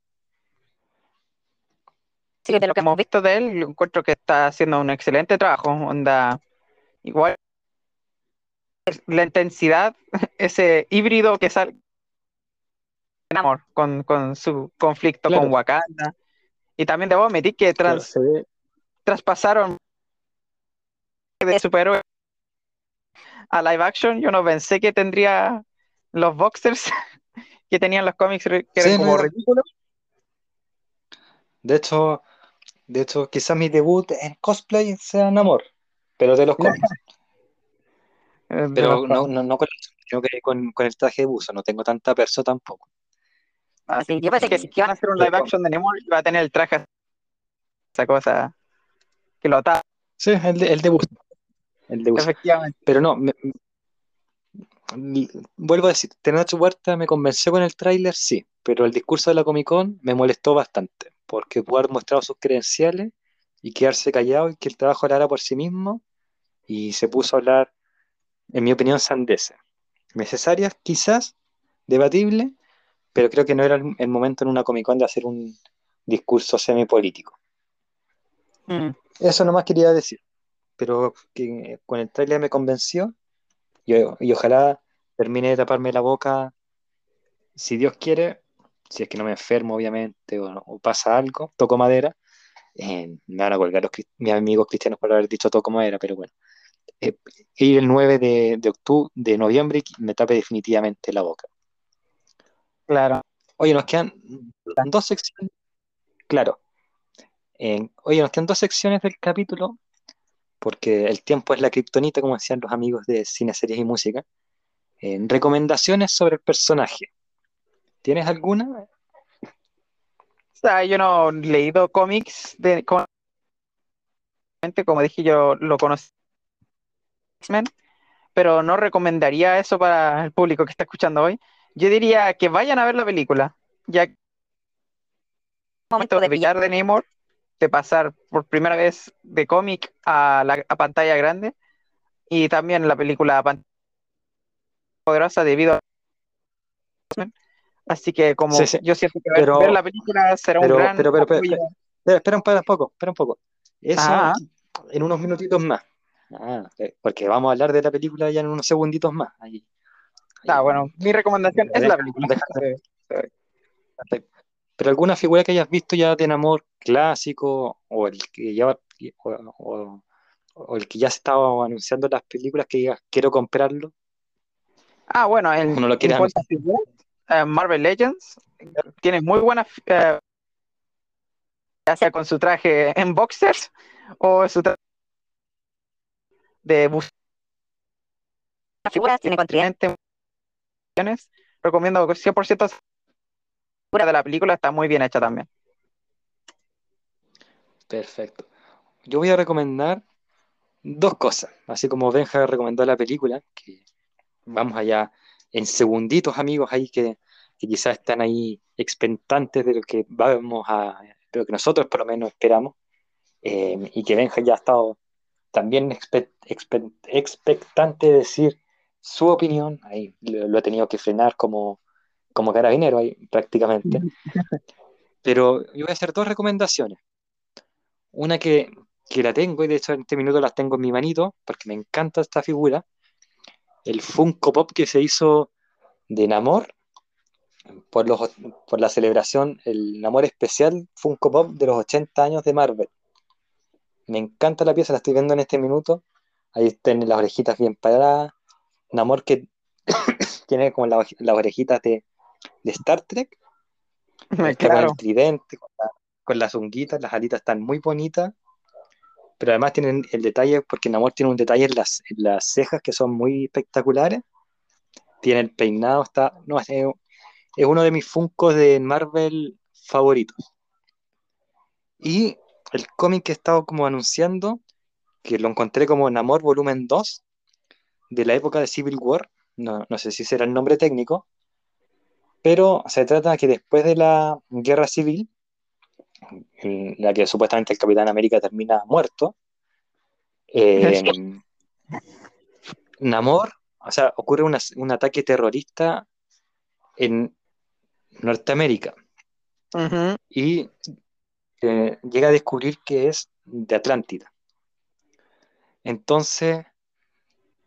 Sí, de lo que que hemos visto de él, yo encuentro que está haciendo un excelente trabajo. Onda, igual la intensidad, [LAUGHS] ese híbrido que sale amor, con, con su conflicto Claro. con Wakanda. Y también debo admitir que Claro, trans- ve- traspasaron de superhéroe a live action. Yo no pensé que tendría los boxers [LAUGHS] que tenían los cómics que eran Sí, como ridículos. De hecho, de hecho, quizás mi debut en cosplay sea Namor, pero de los cómics. [LAUGHS] eh, Pero no, no, no con, sino que con, con el traje de buzo, no tengo tanta perso tampoco. Así Sí, yo pensé que si van a hacer un live action de Namor, va a tener el traje, esa cosa que lo tapa, Sí, el de, el de buzo. El de buzo. efectivamente. Pero no, me- me- vuelvo a decir, Tenoch Huerta me convenció con el tráiler, sí, pero el discurso de la Comic Con me molestó bastante, porque pudo haber mostrado sus credenciales y quedarse callado y que el trabajo hablara por sí mismo, y se puso a hablar, en mi opinión, sandeces. Necesarias, quizás, debatible, pero creo que no era el, momento en una Comic Con de hacer un discurso semipolítico. Mm. Eso nomás quería decir, pero que con el tráiler me convenció y, y ojalá termine de taparme la boca, si Dios quiere, si es que no me enfermo obviamente o, o pasa algo, toco madera, eh, me van a colgar los, mis amigos cristianos por haber dicho toco madera, pero bueno, eh, ir el 9 de, de octubre, de noviembre y me tape definitivamente la boca. Claro. Oye, nos quedan dos secciones, claro, eh, oye, nos quedan dos secciones del capítulo porque el tiempo es la kriptonita, como decían los amigos de cine, series y música. Recomendaciones sobre el personaje. ¿Tienes alguna? O sea, yo no he leído cómics de con- como dije, yo lo conocí X-Men, pero no recomendaría eso para el público que está escuchando hoy. Yo diría que vayan a ver la película, ya que momento de brillar de Namor, de pasar por primera vez de cómic a la a pantalla grande, y también la película poderosa debido a. Así que como Sí, sí. yo siento que ver, Pero- ver la película será pero- un gran pero- pero- pero-. Espera, un, poco, espera un poco. Eso Ah. en unos minutitos más. Ah, eh, porque vamos a hablar de la película ya en unos segunditos más. Ahí, ahí- Ah, bueno, mi recomendación es la película. [LAUGHS] Pero alguna figura que hayas visto ya de Namor clásico o el que ya o, o- o el que ya se estaba anunciando las películas que digas quiero comprarlo. Ah, bueno, en, Uno lo en cuanto a figuras, eh, Marvel Legends tiene muy buenas, eh, ya sea con su traje en boxers o su traje de bus- figuras tienen continente. Recomiendo que 100% esa figura de la película está muy bien hecha también. Perfecto. Yo voy a recomendar dos cosas, así como Benja recomendó la película, que vamos allá en segunditos, amigos, ahí que, que quizás están ahí expectantes de lo que vamos a, de lo que nosotros por lo menos esperamos, eh, y que Benja ya ha estado también expe- expe- expectante de decir su opinión, ahí lo, lo he tenido que frenar como, como carabinero ahí prácticamente. [LAUGHS] Pero yo voy a hacer dos recomendaciones. Una que, que la tengo, y de hecho en este minuto las tengo en mi manito, porque me encanta esta figura. El Funko Pop que se hizo de Namor, por, los, por la celebración, el Namor especial Funko Pop de los 80 años de Marvel. Me encanta la pieza, la estoy viendo en este minuto. Ahí tienen las orejitas bien paradas. Namor que [COUGHS] tiene como la- las orejitas de, de Star Trek. [LAUGHS] Con Claro. el tridente, con, la- con las unguitas, las alitas están muy bonitas. Pero además tienen el detalle, porque Namor tiene un detalle en las, las cejas que son muy espectaculares. Tiene el peinado, está. No, es, es uno de mis Funkos de Marvel favoritos. Y el cómic que he estado como anunciando, que lo encontré como Namor Volumen 2, de la época de Civil War, no, no sé si será el nombre técnico, pero se trata de que después de la guerra civil, en la que supuestamente el Capitán América termina muerto, eh, [LAUGHS] Namor, o sea, ocurre una- un ataque terrorista en Norteamérica. Y eh, llega a descubrir que es de Atlántida. Entonces,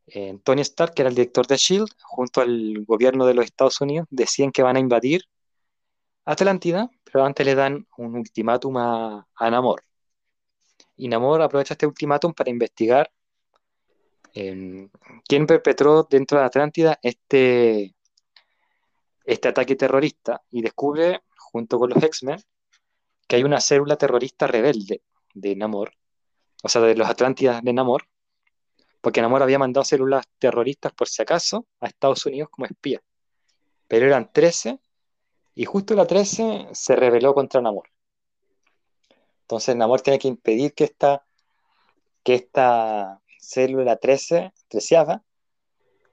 eh, Tony Stark, que era el director de Shield, junto al gobierno de los Estados Unidos, decían que van a invadir Atlántida, pero antes le dan un ultimátum a, a Namor. Y Namor aprovecha este ultimátum para investigar eh, quién perpetró dentro de Atlántida este, este ataque terrorista y descubre, junto con los X-Men, que hay una célula terrorista rebelde de Namor, o sea, de los Atlántidas de Namor, porque Namor había mandado células terroristas por si acaso a Estados Unidos como espía, pero eran 13 y justo la 13 se rebeló contra Namor. Entonces Namor tiene que impedir que esta, que esta célula 13, treceava,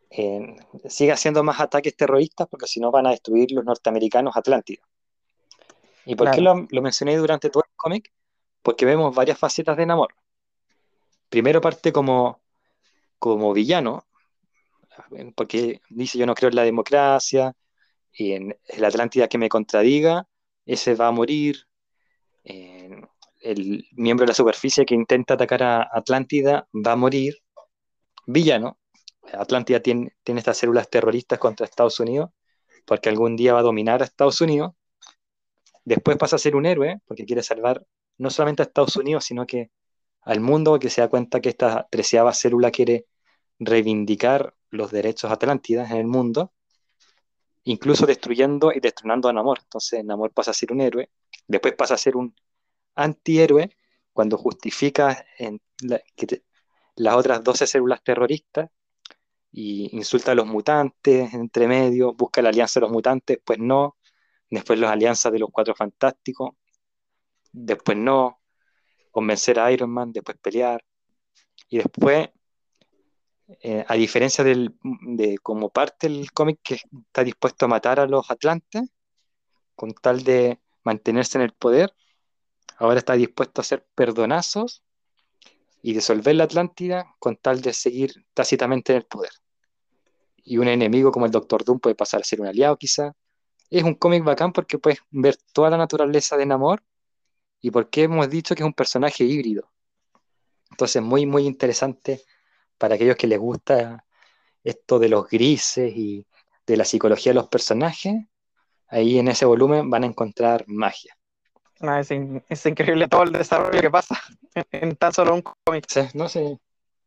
eh, siga haciendo más ataques terroristas porque si no van a destruir los norteamericanos Atlántida. ¿Y por qué Claro. lo, lo mencioné durante todo el cómic? Porque vemos varias facetas de Namor. Primero parte como, como villano, porque dice yo no creo en la democracia, y en la Atlántida que me contradiga, ese va a morir. El miembro de la superficie que intenta atacar a Atlántida va a morir. Villano. Atlántida tiene, tiene estas células terroristas contra Estados Unidos, porque algún día va a dominar a Estados Unidos. Después pasa a ser un héroe, porque quiere salvar no solamente a Estados Unidos, sino que al mundo, porque se da cuenta que esta treceava célula quiere reivindicar los derechos atlántidas en el mundo, incluso destruyendo y destronando a Namor. Entonces Namor pasa a ser un héroe, después pasa a ser un antihéroe cuando justifica en que las otras 12 células terroristas y insulta a los mutantes entre medio, busca la alianza de los mutantes, pues no, después las alianzas de los cuatro fantásticos, después no, convencer a Iron Man, después pelear, y después, eh, a diferencia de como parte del cómic que está dispuesto a matar a los Atlantes, con tal de mantenerse en el poder, ahora está dispuesto a hacer perdonazos y disolver la Atlántida con tal de seguir tácitamente en el poder. Y un enemigo como el Doctor Doom puede pasar a ser un aliado quizá. Es un cómic bacán porque puedes ver toda la naturaleza de Namor y porque hemos dicho que es un personaje híbrido. Entonces muy, muy interesante para aquellos que les gusta esto de los grises y de la psicología de los personajes. Ahí en ese volumen van a encontrar magia. Ah, es, in- es increíble todo el desarrollo que pasa en, [LAUGHS] en tan solo un cómic. Sí, no sé,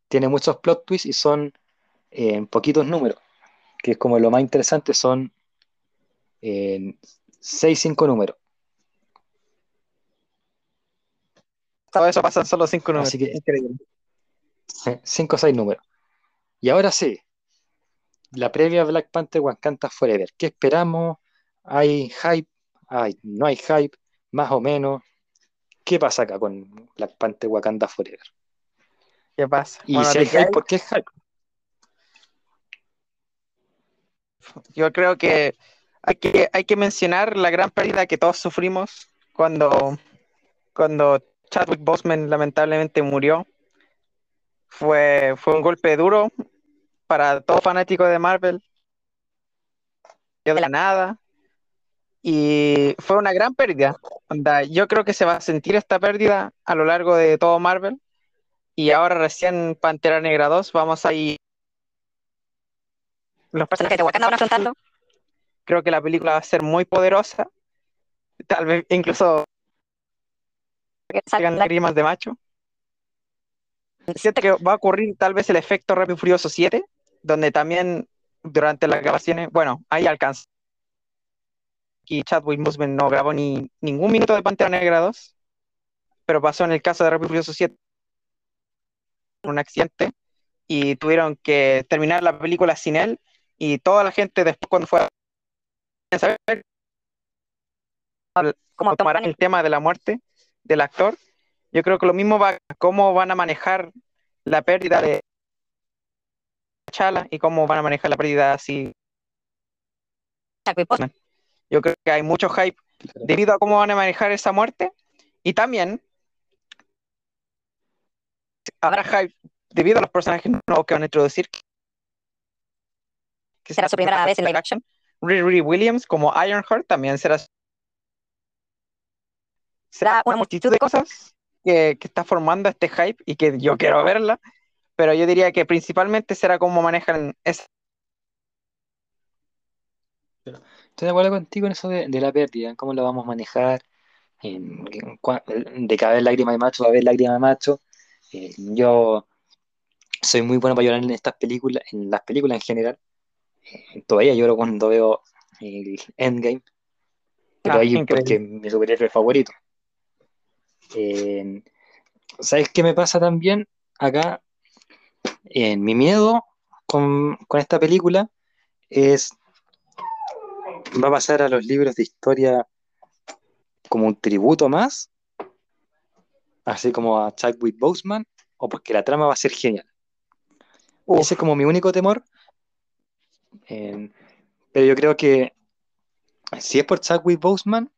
tiene muchos plot twists y son eh, en poquitos números, que es como lo más interesante, son eh, seis, cinco números. Todo eso pasa en solo cinco números. Así que- Increíble. Cinco o seis números. Y ahora sí, la previa Black Panther Wakanda Forever. ¿Qué esperamos? ¿Hay hype? Ay, ¿No hay hype? Más o menos. ¿Qué pasa acá con Black Panther Wakanda Forever? ¿Qué pasa? Y Bueno, si hay hay- hype, ¿por qué hay hype? yo creo que hay que, hay que mencionar la gran pérdida que todos sufrimos cuando, cuando Chadwick Boseman lamentablemente murió. Fue, fue un golpe duro para todo fanático de Marvel. De la nada. Y fue una gran pérdida. Yo creo que se va a sentir esta pérdida a lo largo de todo Marvel. Y ahora recién Pantera Negra 2 vamos a ir... Los personajes de Wakanda van afrontando creo que la película va a ser muy poderosa, tal vez incluso salgan salga- lágrimas de macho. Siento que va a ocurrir tal vez el efecto Rápido Furioso 7, donde también durante las grabaciones, bueno, ahí alcanzó. Y Chadwick Boseman no grabó ni ningún minuto de Pantera Negra 2, pero pasó en el caso de Rápido y Furioso 7 un accidente y tuvieron que terminar la película sin él y toda la gente después cuando fue a saber como tomar Tom el tema de la muerte del actor, yo creo que lo mismo va cómo van a manejar la pérdida de Chala y cómo van a manejar la pérdida así. Yo creo que hay mucho hype debido a cómo van a manejar esa muerte y también habrá hype debido a los personajes nuevos que van a introducir. Que Será su primera vez en live action. Riri Williams como Ironheart también será será una multitud de cosas que, que está formando este hype y que yo quiero verla, pero yo diría que principalmente será cómo manejan esa Estoy de acuerdo contigo en eso de, de la pérdida, en cómo lo vamos a manejar, en- en cua- de que va a haber lágrima de macho, va a haber lágrima de macho. Eh, yo soy muy bueno para llorar en estas películas, en las películas en general. Eh, todavía lloro cuando veo el Endgame, pero Ah, ahí increíble. porque es mi superhéroe favorito. Eh, ¿sabes qué me pasa también acá? En mi miedo con, con esta película es va a pasar a los libros de historia como un tributo más, así como a Chadwick Boseman, o porque la trama va a ser genial. Uf, Ese es como mi único temor. Eh, pero yo creo que si es por Chadwick Boseman,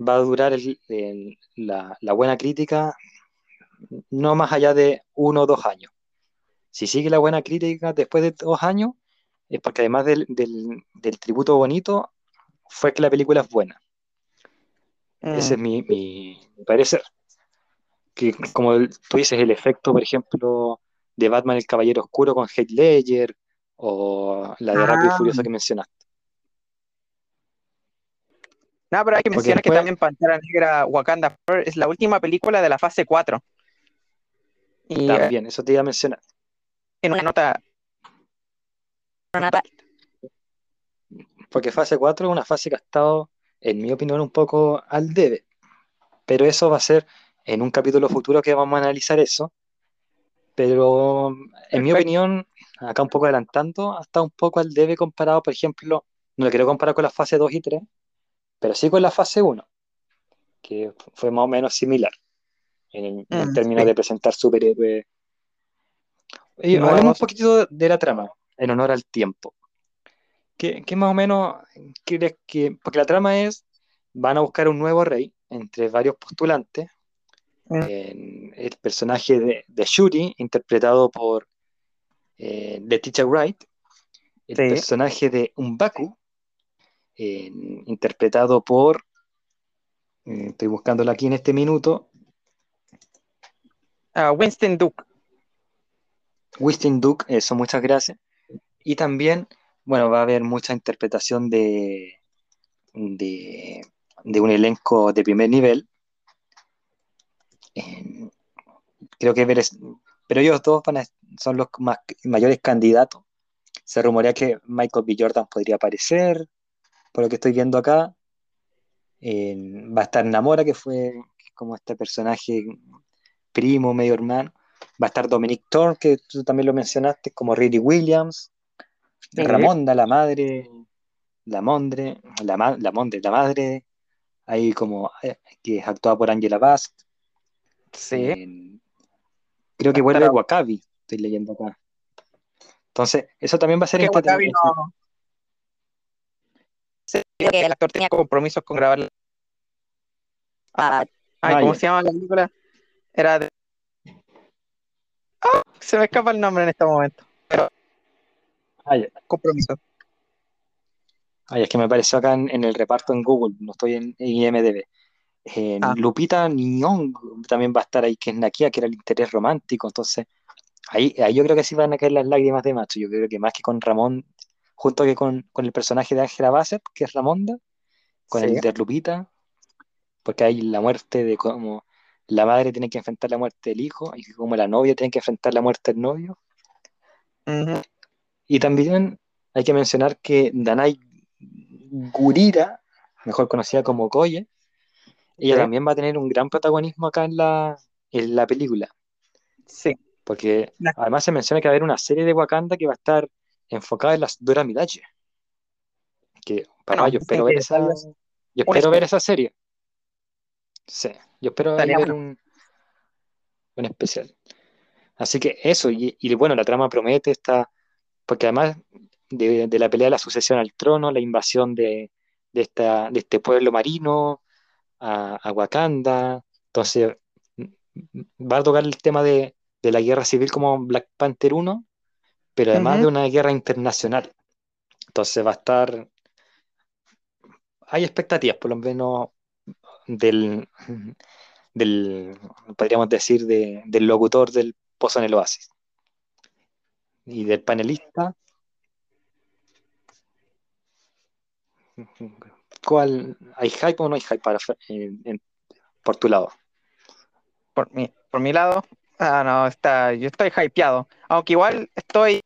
va a durar el- el- la, la buena crítica no más allá de uno o dos años. Si sigue la buena crítica después de dos años, es porque además del, del- del tributo bonito, fue que la película es buena. Ese es mm, mi, mi- mi parecer. Que como tú dices, el efecto, por ejemplo, de Batman el Caballero Oscuro con Heath Ledger, o la de Rápido y Ah. Furioso que mencionaste. No, pero hay que mencionar que también Pantera Negra Wakanda Forever es la última película de la fase 4. Y eh, También, eso te iba a mencionar. en una nota, Una nota- Porque fase 4 es una fase que ha estado, en mi opinión, un poco al debe. Pero eso va a ser en un capítulo futuro que vamos a analizar eso. Pero en mi opinión, acá un poco adelantando, ha estado un poco al debe comparado, por ejemplo, no lo quiero comparar con la fase 2 y 3, pero sí con la fase 1, que fue más o menos similar en, en Mm, términos sí. de presentar superhéroes. Y hablemos un poquito de la trama, en honor al tiempo. ¿Qué, qué más o menos crees que.? Porque la trama es: van a buscar un nuevo rey entre varios postulantes. Mm. En el personaje de, de Shuri, interpretado por eh, Letitia Wright. El Sí. personaje de Umbaku, eh, interpretado por. eh, estoy buscándolo aquí en este minuto. Ah, Winston Duke. Winston Duke, eso, muchas gracias. Y también, bueno, va a haber mucha interpretación de, de, de un elenco de primer nivel. Eh, creo que Veres- pero ellos dos van a- son los más, mayores candidatos. Se rumorea que Michael B. Jordan podría aparecer, por lo que estoy viendo acá. Eh, va a estar Namora, que fue como este personaje primo, medio hermano. Va a estar Dominic Thorne, que tú también lo mencionaste, como Riri Williams. Sí. Ramonda, la madre, la Mondre, la, ma- la Mondre, la madre, ahí como eh, que es actuada por Angela Bassett. Sí. Eh, creo que a vuelve estar- Wakabi, estoy leyendo acá. Entonces, eso también va a ser Que entrete- Wakabi no- Sí, Creo que- el actor tenía compromisos con grabar. ah, Ay, ¿cómo se llama la película? Era de. ¡Ah! Se me escapa el nombre en este momento. Ya. Compromiso. Ya, es que me apareció acá en, en el reparto en Google, no estoy en, en IMDb. Eh, Ah. Lupita Nyong'o también va a estar ahí, que es Nakia, que era el interés romántico. Entonces, ahí, ahí yo creo que sí van a caer las lágrimas de macho. Yo creo que más que con Ramón, junto que con, con el personaje de Angela Bassett, que es Ramonda, con Sí. el de Lupita, porque hay la muerte de cómo la madre tiene que enfrentar la muerte del hijo y como la novia tiene que enfrentar la muerte del novio. Ujú. Y también hay que mencionar que Danai Gurira, mejor conocida como Koye, ella Sí. también va a tener un gran protagonismo acá en la, en la película, Sí. porque además se menciona que va a haber una serie de Wakanda que va a estar enfocada en las Dora Milaje. Que, papá, Bueno, yo espero ver esa, yo espero ver esa serie. Sí, yo espero ver bueno. un, un especial. Así que eso, y, y bueno, la trama promete esta, porque además de, de la pelea de la sucesión al trono, la invasión de, de, esta, de este pueblo marino a, a Wakanda, entonces va a tocar el tema de, de la guerra civil como Black Panther 1, pero además de Ujú. una guerra internacional. Entonces va a estar, hay expectativas por lo menos del, del podríamos decir, de- del locutor del Pozo en el Oasis y del panelista. ¿Cuál? ¿Hay hype o no hay hype para, en- en- por tu lado? Por mi, por mi lado, ah, no, está, yo estoy hypeado. Aunque igual estoy,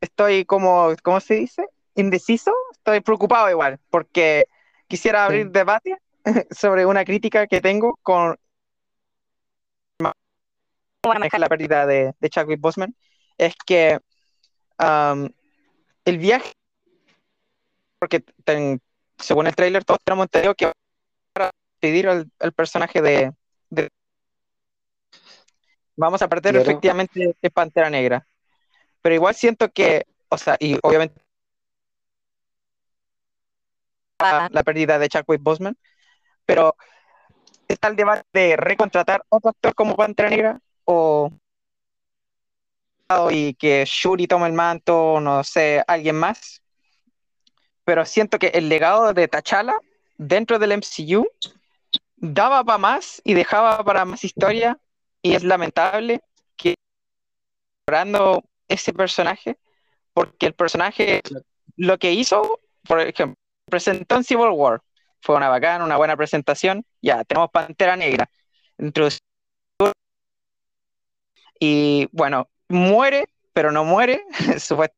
estoy como, ¿cómo se dice? Indeciso. Estoy preocupado igual, porque quisiera abrir Sí. debate [LAUGHS] sobre una crítica que tengo con ¿Cómo van a manejar la pérdida de, de Chadwick Boseman. Es que el viaje, porque ten- según el tráiler todos tenemos entendido que va a pedir al, al personaje de, de- Vamos a perder Claro. efectivamente el Pantera Negra. Pero igual siento que, o sea, y obviamente la, la pérdida de Chadwick Boseman, pero está el debate de recontratar otro actor como Pantera Negra o y que Shuri tome el manto, no sé, alguien más. Pero siento que el legado de T'Challa dentro del MCU daba para más y dejaba para más historia y es lamentable que explorando ese personaje porque el personaje lo que hizo, por ejemplo, presentó en Civil War, fue una bacana, una buena presentación, ya tenemos Pantera Negra, y bueno, muere, pero no muere, [LAUGHS] supuest-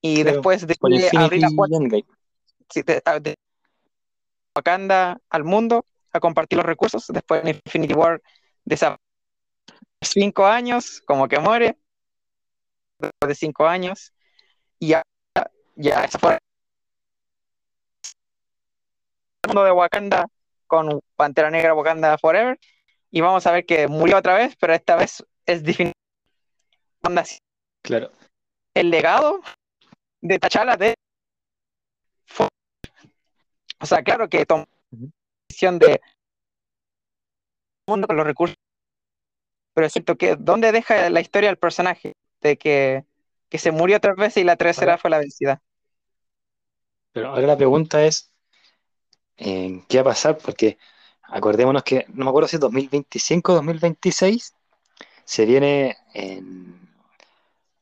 y después decide abrir la puerta sí, de, de Wakanda al mundo a compartir los recursos, después en Infinity War desaparece cinco años, como que muere, después de cinco años, y ya, ya esa fue. El mundo de Wakanda con Pantera Negra Wakanda Forever, y vamos a ver que murió otra vez, pero esta vez es definitivamente Claro. el legado de T'Challa de o sea, claro que tomó De mundo con los recursos, pero es cierto que ¿dónde deja la historia del personaje? De que, que se murió tres veces y la tercera fue la vencida. Pero ahora la pregunta es, eh, ¿qué va a pasar? Porque acordémonos que, no me acuerdo si es 2025 o 2026, se viene en,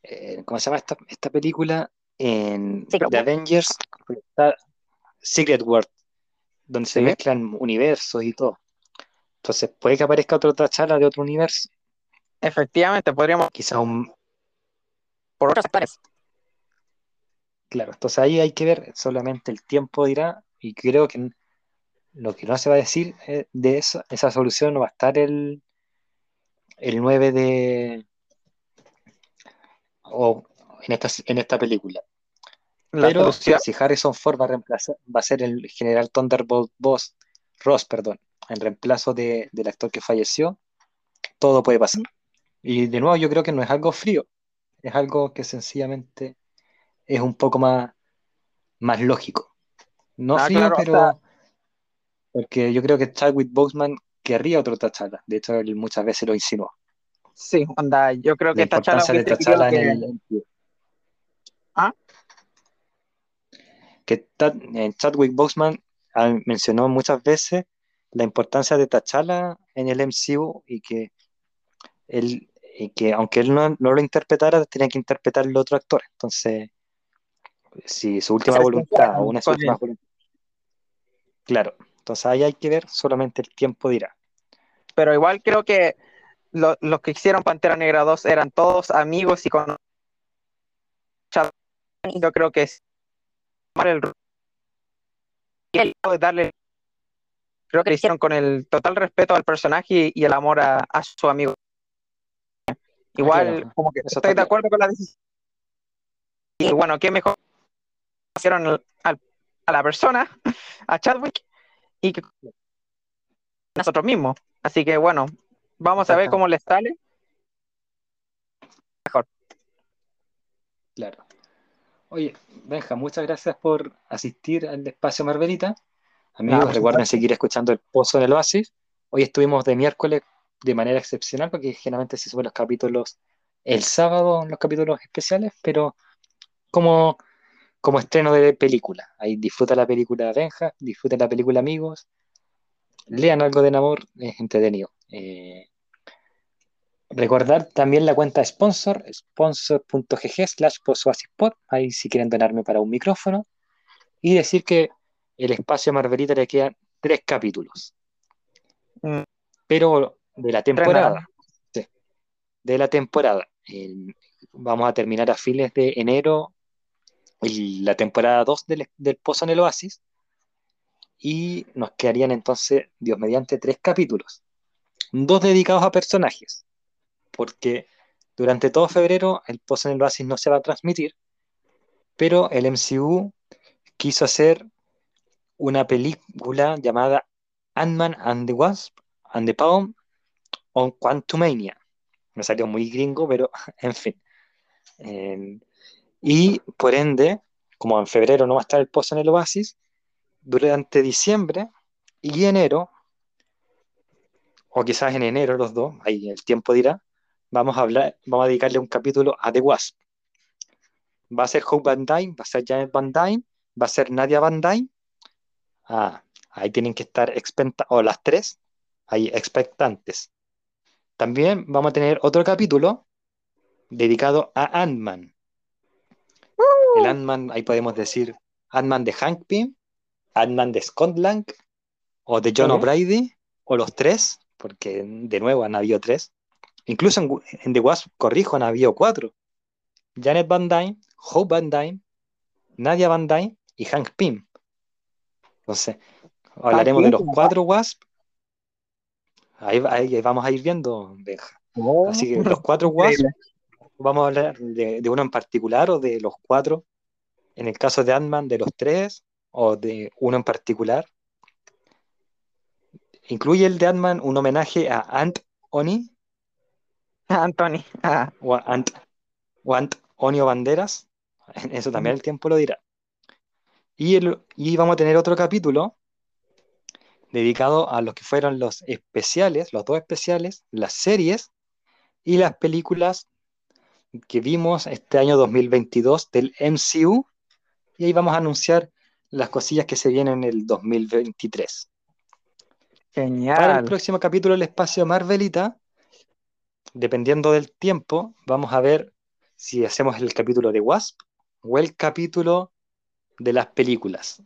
en- ¿cómo se llama esta, esta película? En Secret The. Avengers, Secret World, donde se mezclan universos y todo. Entonces, puede que aparezca otro T'Challa de otro universo, Efectivamente, podríamos quizás un, por otros actores. Claro, entonces ahí hay que ver, solamente el tiempo dirá, y creo que lo que no se va a decir eh, de eso, esa solución no va a estar el, el 9 de, o en esta, en esta película. La Pero solución. si Harrison Ford va a reemplazar, va a ser el general Thunderbolt Boss, Ross, perdón, en reemplazo de- del actor que falleció, todo puede pasar. Y de nuevo yo creo que no es algo frío, es algo que sencillamente es un poco más, más lógico. No Ah, frío, claro, pero porque yo creo que Chadwick Boseman querría otro T'Challa. De hecho, él muchas veces lo insinuó. Sí, onda, yo creo que importancia de T'Challa en el. ¿Ah? Que eh, Chadwick Boseman ah, mencionó muchas veces la importancia de T'Challa en el MCU y que él, y que aunque él no, no lo interpretara, tenía que interpretar el otro actor. Entonces, si su última voluntad o una últimas voluntades. Claro, entonces ahí hay que ver, solamente el tiempo dirá. Pero igual creo que lo- los que hicieron Pantera Negra 2 eran todos amigos y con yo creo que es el y el- darle creo que lo hicieron con el total respeto al personaje y, el amor a, a su amigo. Igual como que eso estoy de acuerdo con la decisión. Y bueno, qué mejor hicieron al- al- a la persona, [LAUGHS] a Chadwick, y que nosotros mismos. Así que bueno, vamos a ver cómo les sale. Claro. Oye, Benja, muchas gracias por asistir al espacio Marvelita. Amigos, recuerden supuesto. seguir escuchando El Pozo en el Oasis. Hoy estuvimos de miércoles de manera excepcional porque generalmente se suben los capítulos el sábado, los capítulos especiales, pero como, como estreno de película. Ahí disfruta la película Benja, disfruta la película Amigos, lean algo de Namor, es entretenido. Eh, recordar también la cuenta sponsor, sponsor.gg slash ahí si quieren donarme para un micrófono. Y decir que el espacio Marvelita le quedan tres capítulos. Mm. Pero de la temporada. sí, de la temporada. El- vamos a terminar a fines de enero el- la temporada 2 del, del Pozo en el Oasis. Y nos quedarían entonces, Dios mediante, tres capítulos. Dos dedicados a personajes. Porque durante todo febrero el Pozo en el Oasis no se va a transmitir. Pero el MCU quiso hacer una película llamada Ant-Man and the Wasp and the Poem on Quantumania. Me salió muy gringo, pero [LAUGHS] en fin. Eh, y por ende, como en febrero no va a estar el pozo en el Oasis, durante diciembre y enero, o quizás en enero los dos, ahí el tiempo dirá, vamos a hablar, vamos a dedicarle un capítulo a The Wasp. Va a ser Hope Van Dyne, va a ser Janet Van Dyne, va a ser Nadia Van Dyne. Ah, ahí tienen que estar expectantes, o las tres, ahí expectantes. También vamos a tener otro capítulo dedicado a Ant-Man. El Ant-Man, ahí podemos decir Ant-Man de Hank Pym, Ant-Man de Scott Lang, o de John. O'Brien, o los tres, porque de nuevo han habido tres. Incluso en, en The Wasp, corrijo, han habido cuatro. Janet Van Dyne, Hope Van Dyne, Nadia Van Dyne y Hank Pym. Entonces, hablaremos de los cuatro Wasp. Ahí, ahí vamos a ir viendo, Benja. Así que los cuatro Wasp, vamos a hablar de, de uno en particular o de los cuatro. En el caso de Ant-Man, de los tres o de uno en particular. Incluye el de Ant-Man un homenaje a Ant Oni [LAUGHS] Anthony. Ah, Ant, Ant Onio Banderas. [LAUGHS] Eso también el tiempo lo dirá. Y, el- y vamos a tener otro capítulo dedicado a los que fueron los especiales, los dos especiales, las series y las películas que vimos este año 2022 del MCU. Y ahí vamos a anunciar las cosillas que se vienen en el 2023. Para el genial. próximo capítulo del espacio Marvelita, dependiendo del tiempo, vamos a ver si hacemos el capítulo de Wasp o el capítulo de las películas.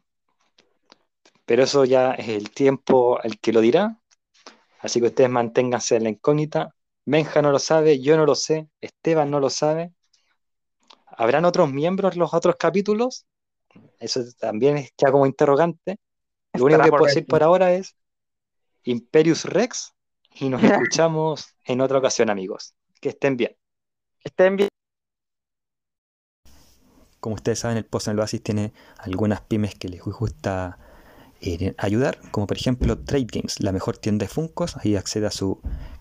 Pero eso ya es el tiempo el que lo dirá. Así que ustedes manténganse en la incógnita. Benja no lo sabe, yo no lo sé, Esteban no lo sabe. ¿Habrán otros miembros en los otros capítulos? Eso también es ya como interrogante. Lo único que puedo decir por ahora es Imperius Rex y nos [LAUGHS] escuchamos en otra ocasión, amigos. Que estén bien. Que estén bien. Como ustedes saben, el Pozo en el Oasis tiene algunas pymes que les gusta eh, ayudar, como por ejemplo Trade Games, la mejor tienda de Funcos. Ahí accede a su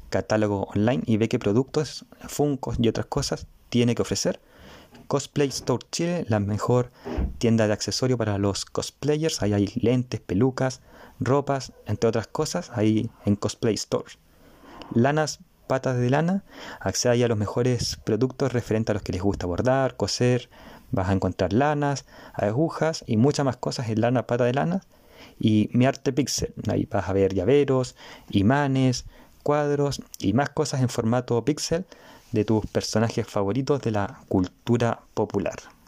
catálogo online y ve qué productos, Funcos y otras cosas tiene que ofrecer. Cosplay Store Chile, la mejor tienda de accesorios para los cosplayers. Ahí hay lentes, pelucas, ropas, entre otras cosas, ahí en Cosplay Store. Lanas Patas de Lana, accede ahí a los mejores productos referentes a los que les gusta bordar, coser. Vas a encontrar lanas, agujas y muchas más cosas en Lana Pata de Lana. Y Mi Arte Pixel, ahí vas a ver llaveros, imanes, cuadros y más cosas en formato pixel de tus personajes favoritos de la cultura popular.